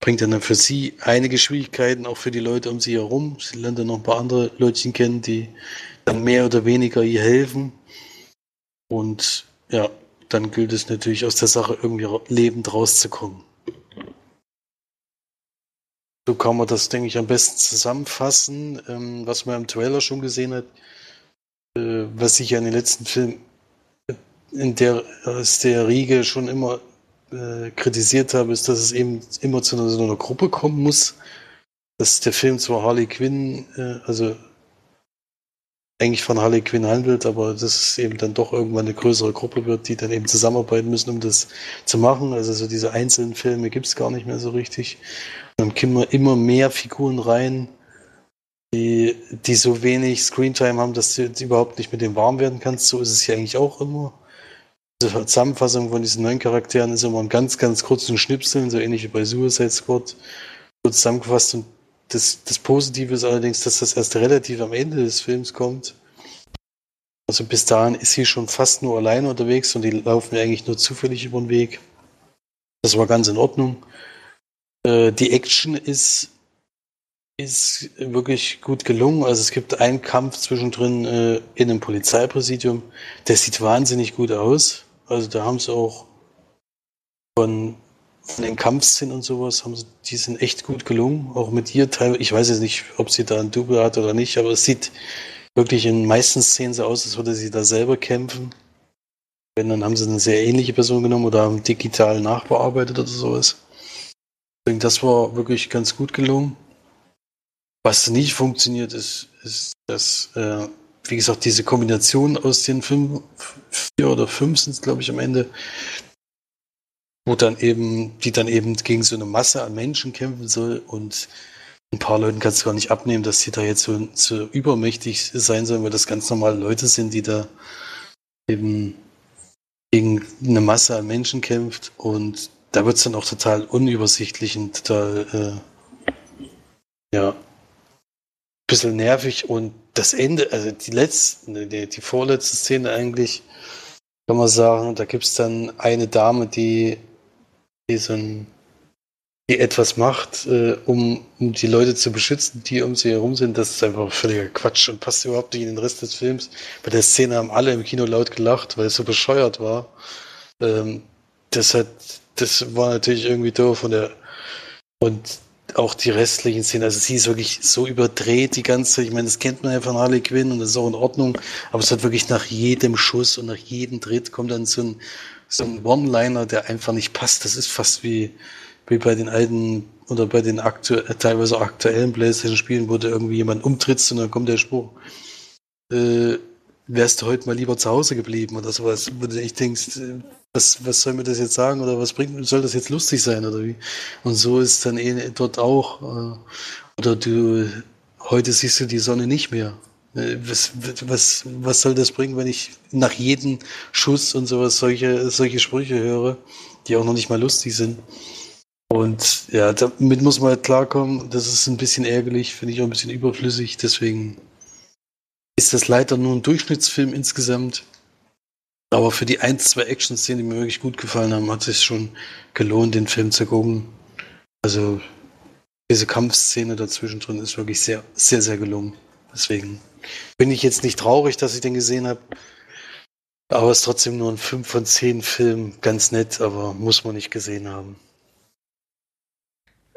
bringt dann für sie einige Schwierigkeiten, auch für die Leute um sie herum. Sie lernt dann noch ein paar andere Leutchen kennen, die dann mehr oder weniger ihr helfen. Und ja, dann gilt es natürlich aus der Sache irgendwie lebend rauszukommen. So kann man das, denke ich, am besten zusammenfassen, ähm, was man im Trailer schon gesehen hat, äh, was ich ja in den letzten Filmen in der, aus der Riege schon immer äh, kritisiert habe, ist, dass es eben immer zu einer, so einer Gruppe kommen muss. Dass der Film zwar Harley Quinn, äh, also eigentlich von Harley Quinn handelt, aber dass es eben dann doch irgendwann eine größere Gruppe wird, die dann eben zusammenarbeiten müssen, um das zu machen. Also so diese einzelnen Filme gibt es gar nicht mehr so richtig. Dann kommen immer mehr Figuren rein, die, die so wenig Screentime haben, dass du überhaupt nicht mit dem warm werden kannst. So ist es ja eigentlich auch immer. Die Zusammenfassung von diesen neuen Charakteren ist immer ein ganz, ganz kurzen Schnipseln, so ähnlich wie bei Suicide Squad, so zusammengefasst. Und das, das Positive ist allerdings, dass das erst relativ am Ende des Films kommt. Also bis dahin ist sie schon fast nur alleine unterwegs und die laufen eigentlich nur zufällig über den Weg. Das war ganz in Ordnung. Äh, die Action ist, ist wirklich gut gelungen. Also es gibt einen Kampf zwischendrin äh, in einem Polizeipräsidium. Der sieht wahnsinnig gut aus. Also da haben sie auch von, von den Kampfszenen und sowas, haben sie, die sind echt gut gelungen. Auch mit ihr teilweise. Ich weiß jetzt nicht, ob sie da ein Double hat oder nicht, aber es sieht wirklich in meisten Szenen so aus, als würde sie da selber kämpfen. Wenn, dann haben sie eine sehr ähnliche Person genommen oder haben digital nachbearbeitet oder sowas. Das war wirklich ganz gut gelungen. Was nicht funktioniert, ist, ist dass, äh, wie gesagt, diese Kombination aus den fünf, vier oder fünf sind es, glaube ich, am Ende, wo dann eben, die dann eben gegen so eine Masse an Menschen kämpfen soll und ein paar Leuten kannst du gar nicht abnehmen, dass die da jetzt so, so übermächtig sein sollen, weil das ganz normale Leute sind, die da eben gegen eine Masse an Menschen kämpft und da wird es dann auch total unübersichtlich und total, äh, ja, ein bisschen nervig. Und das Ende, also die letzte, die, die vorletzte Szene eigentlich, kann man sagen, da gibt es dann eine Dame, die, die so ein, die etwas macht, äh, um, um die Leute zu beschützen, die um sie herum sind. Das ist einfach völliger Quatsch und passt überhaupt nicht in den Rest des Films. Bei der Szene haben alle im Kino laut gelacht, weil es so bescheuert war. Ähm, das hat das war natürlich irgendwie doof und der und auch die restlichen Szenen, also sie ist wirklich so überdreht, die ganze, ich meine, das kennt man ja von Harley Quinn und das ist auch in Ordnung, aber es hat wirklich nach jedem Schuss und nach jedem Tritt kommt dann so ein, so ein One-Liner, der einfach nicht passt. Das ist fast wie, wie bei den alten oder bei den aktu äh, teilweise aktuellen Playstation-Spielen, wo du irgendwie jemand umtrittst und dann kommt der Spruch, äh, wärst du heute mal lieber zu Hause geblieben oder sowas, wo du echt denkst, äh, was, was soll mir das jetzt sagen oder was bringt, soll das jetzt lustig sein oder wie? Und so ist dann eh dort auch. Äh, oder du, heute siehst du die Sonne nicht mehr. Was, was, was soll das bringen, wenn ich nach jedem Schuss und sowas solche, solche Sprüche höre, die auch noch nicht mal lustig sind? Und ja, damit muss man halt klarkommen. Das ist ein bisschen ärgerlich, finde ich auch ein bisschen überflüssig. Deswegen ist das leider nur ein Durchschnittsfilm insgesamt. Aber für die ein, zwei Action-Szenen, die mir wirklich gut gefallen haben, hat es sich schon gelohnt, den Film zu gucken. Also diese Kampfszene dazwischen drin ist wirklich sehr, sehr, sehr gelungen. Deswegen bin ich jetzt nicht traurig, dass ich den gesehen habe. Aber es ist trotzdem nur ein 5 von 10 Film. Ganz nett, aber muss man nicht gesehen haben.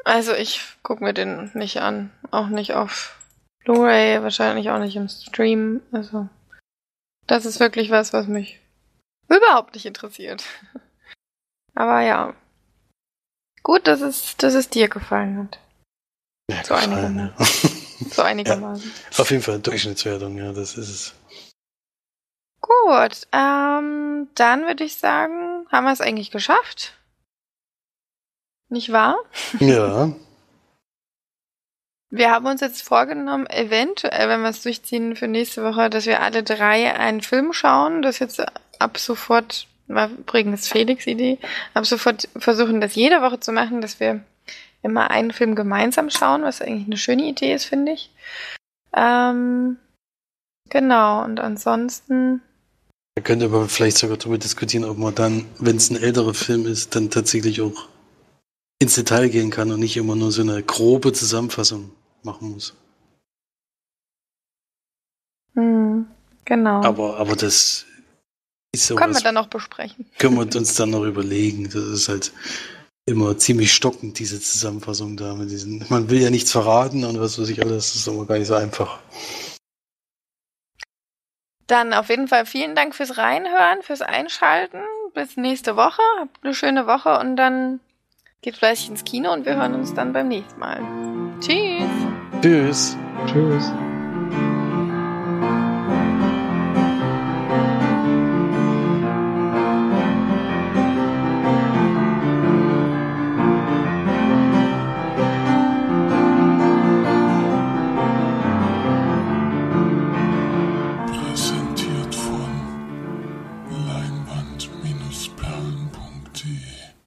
Also ich gucke mir den nicht an. Auch nicht auf Blu-ray, wahrscheinlich auch nicht im Stream. Also das ist wirklich was, was mich überhaupt nicht interessiert. Aber ja. Gut, dass es, dass es dir gefallen hat. Ja, so einigermaßen. Ja. so einigermaßen. Ja, auf jeden Fall Durchschnittswertung, ja, das ist es. Gut, ähm, dann würde ich sagen, haben wir es eigentlich geschafft. Nicht wahr? Ja. Wir haben uns jetzt vorgenommen, eventuell, wenn wir es durchziehen für nächste Woche, dass wir alle drei einen Film schauen. Das jetzt ab sofort, war übrigens Felix Idee, ab sofort versuchen, das jede Woche zu machen, dass wir immer einen Film gemeinsam schauen, was eigentlich eine schöne Idee ist, finde ich. Ähm, genau, und ansonsten. Da könnte man vielleicht sogar darüber diskutieren, ob man dann, wenn es ein älterer Film ist, dann tatsächlich auch ins Detail gehen kann und nicht immer nur so eine grobe Zusammenfassung machen muss. Hm, genau. Aber, aber das ist sowas, Können wir dann noch besprechen. Können wir uns dann noch überlegen. Das ist halt immer ziemlich stockend, diese Zusammenfassung da mit diesen. Man will ja nichts verraten und was weiß ich alles, das ist immer gar nicht so einfach. Dann auf jeden Fall vielen Dank fürs Reinhören, fürs Einschalten. Bis nächste Woche. Habt eine schöne Woche und dann geht fleißig ins Kino und wir hören uns dann beim nächsten Mal. Tschüss. Tschüss. Tschüss.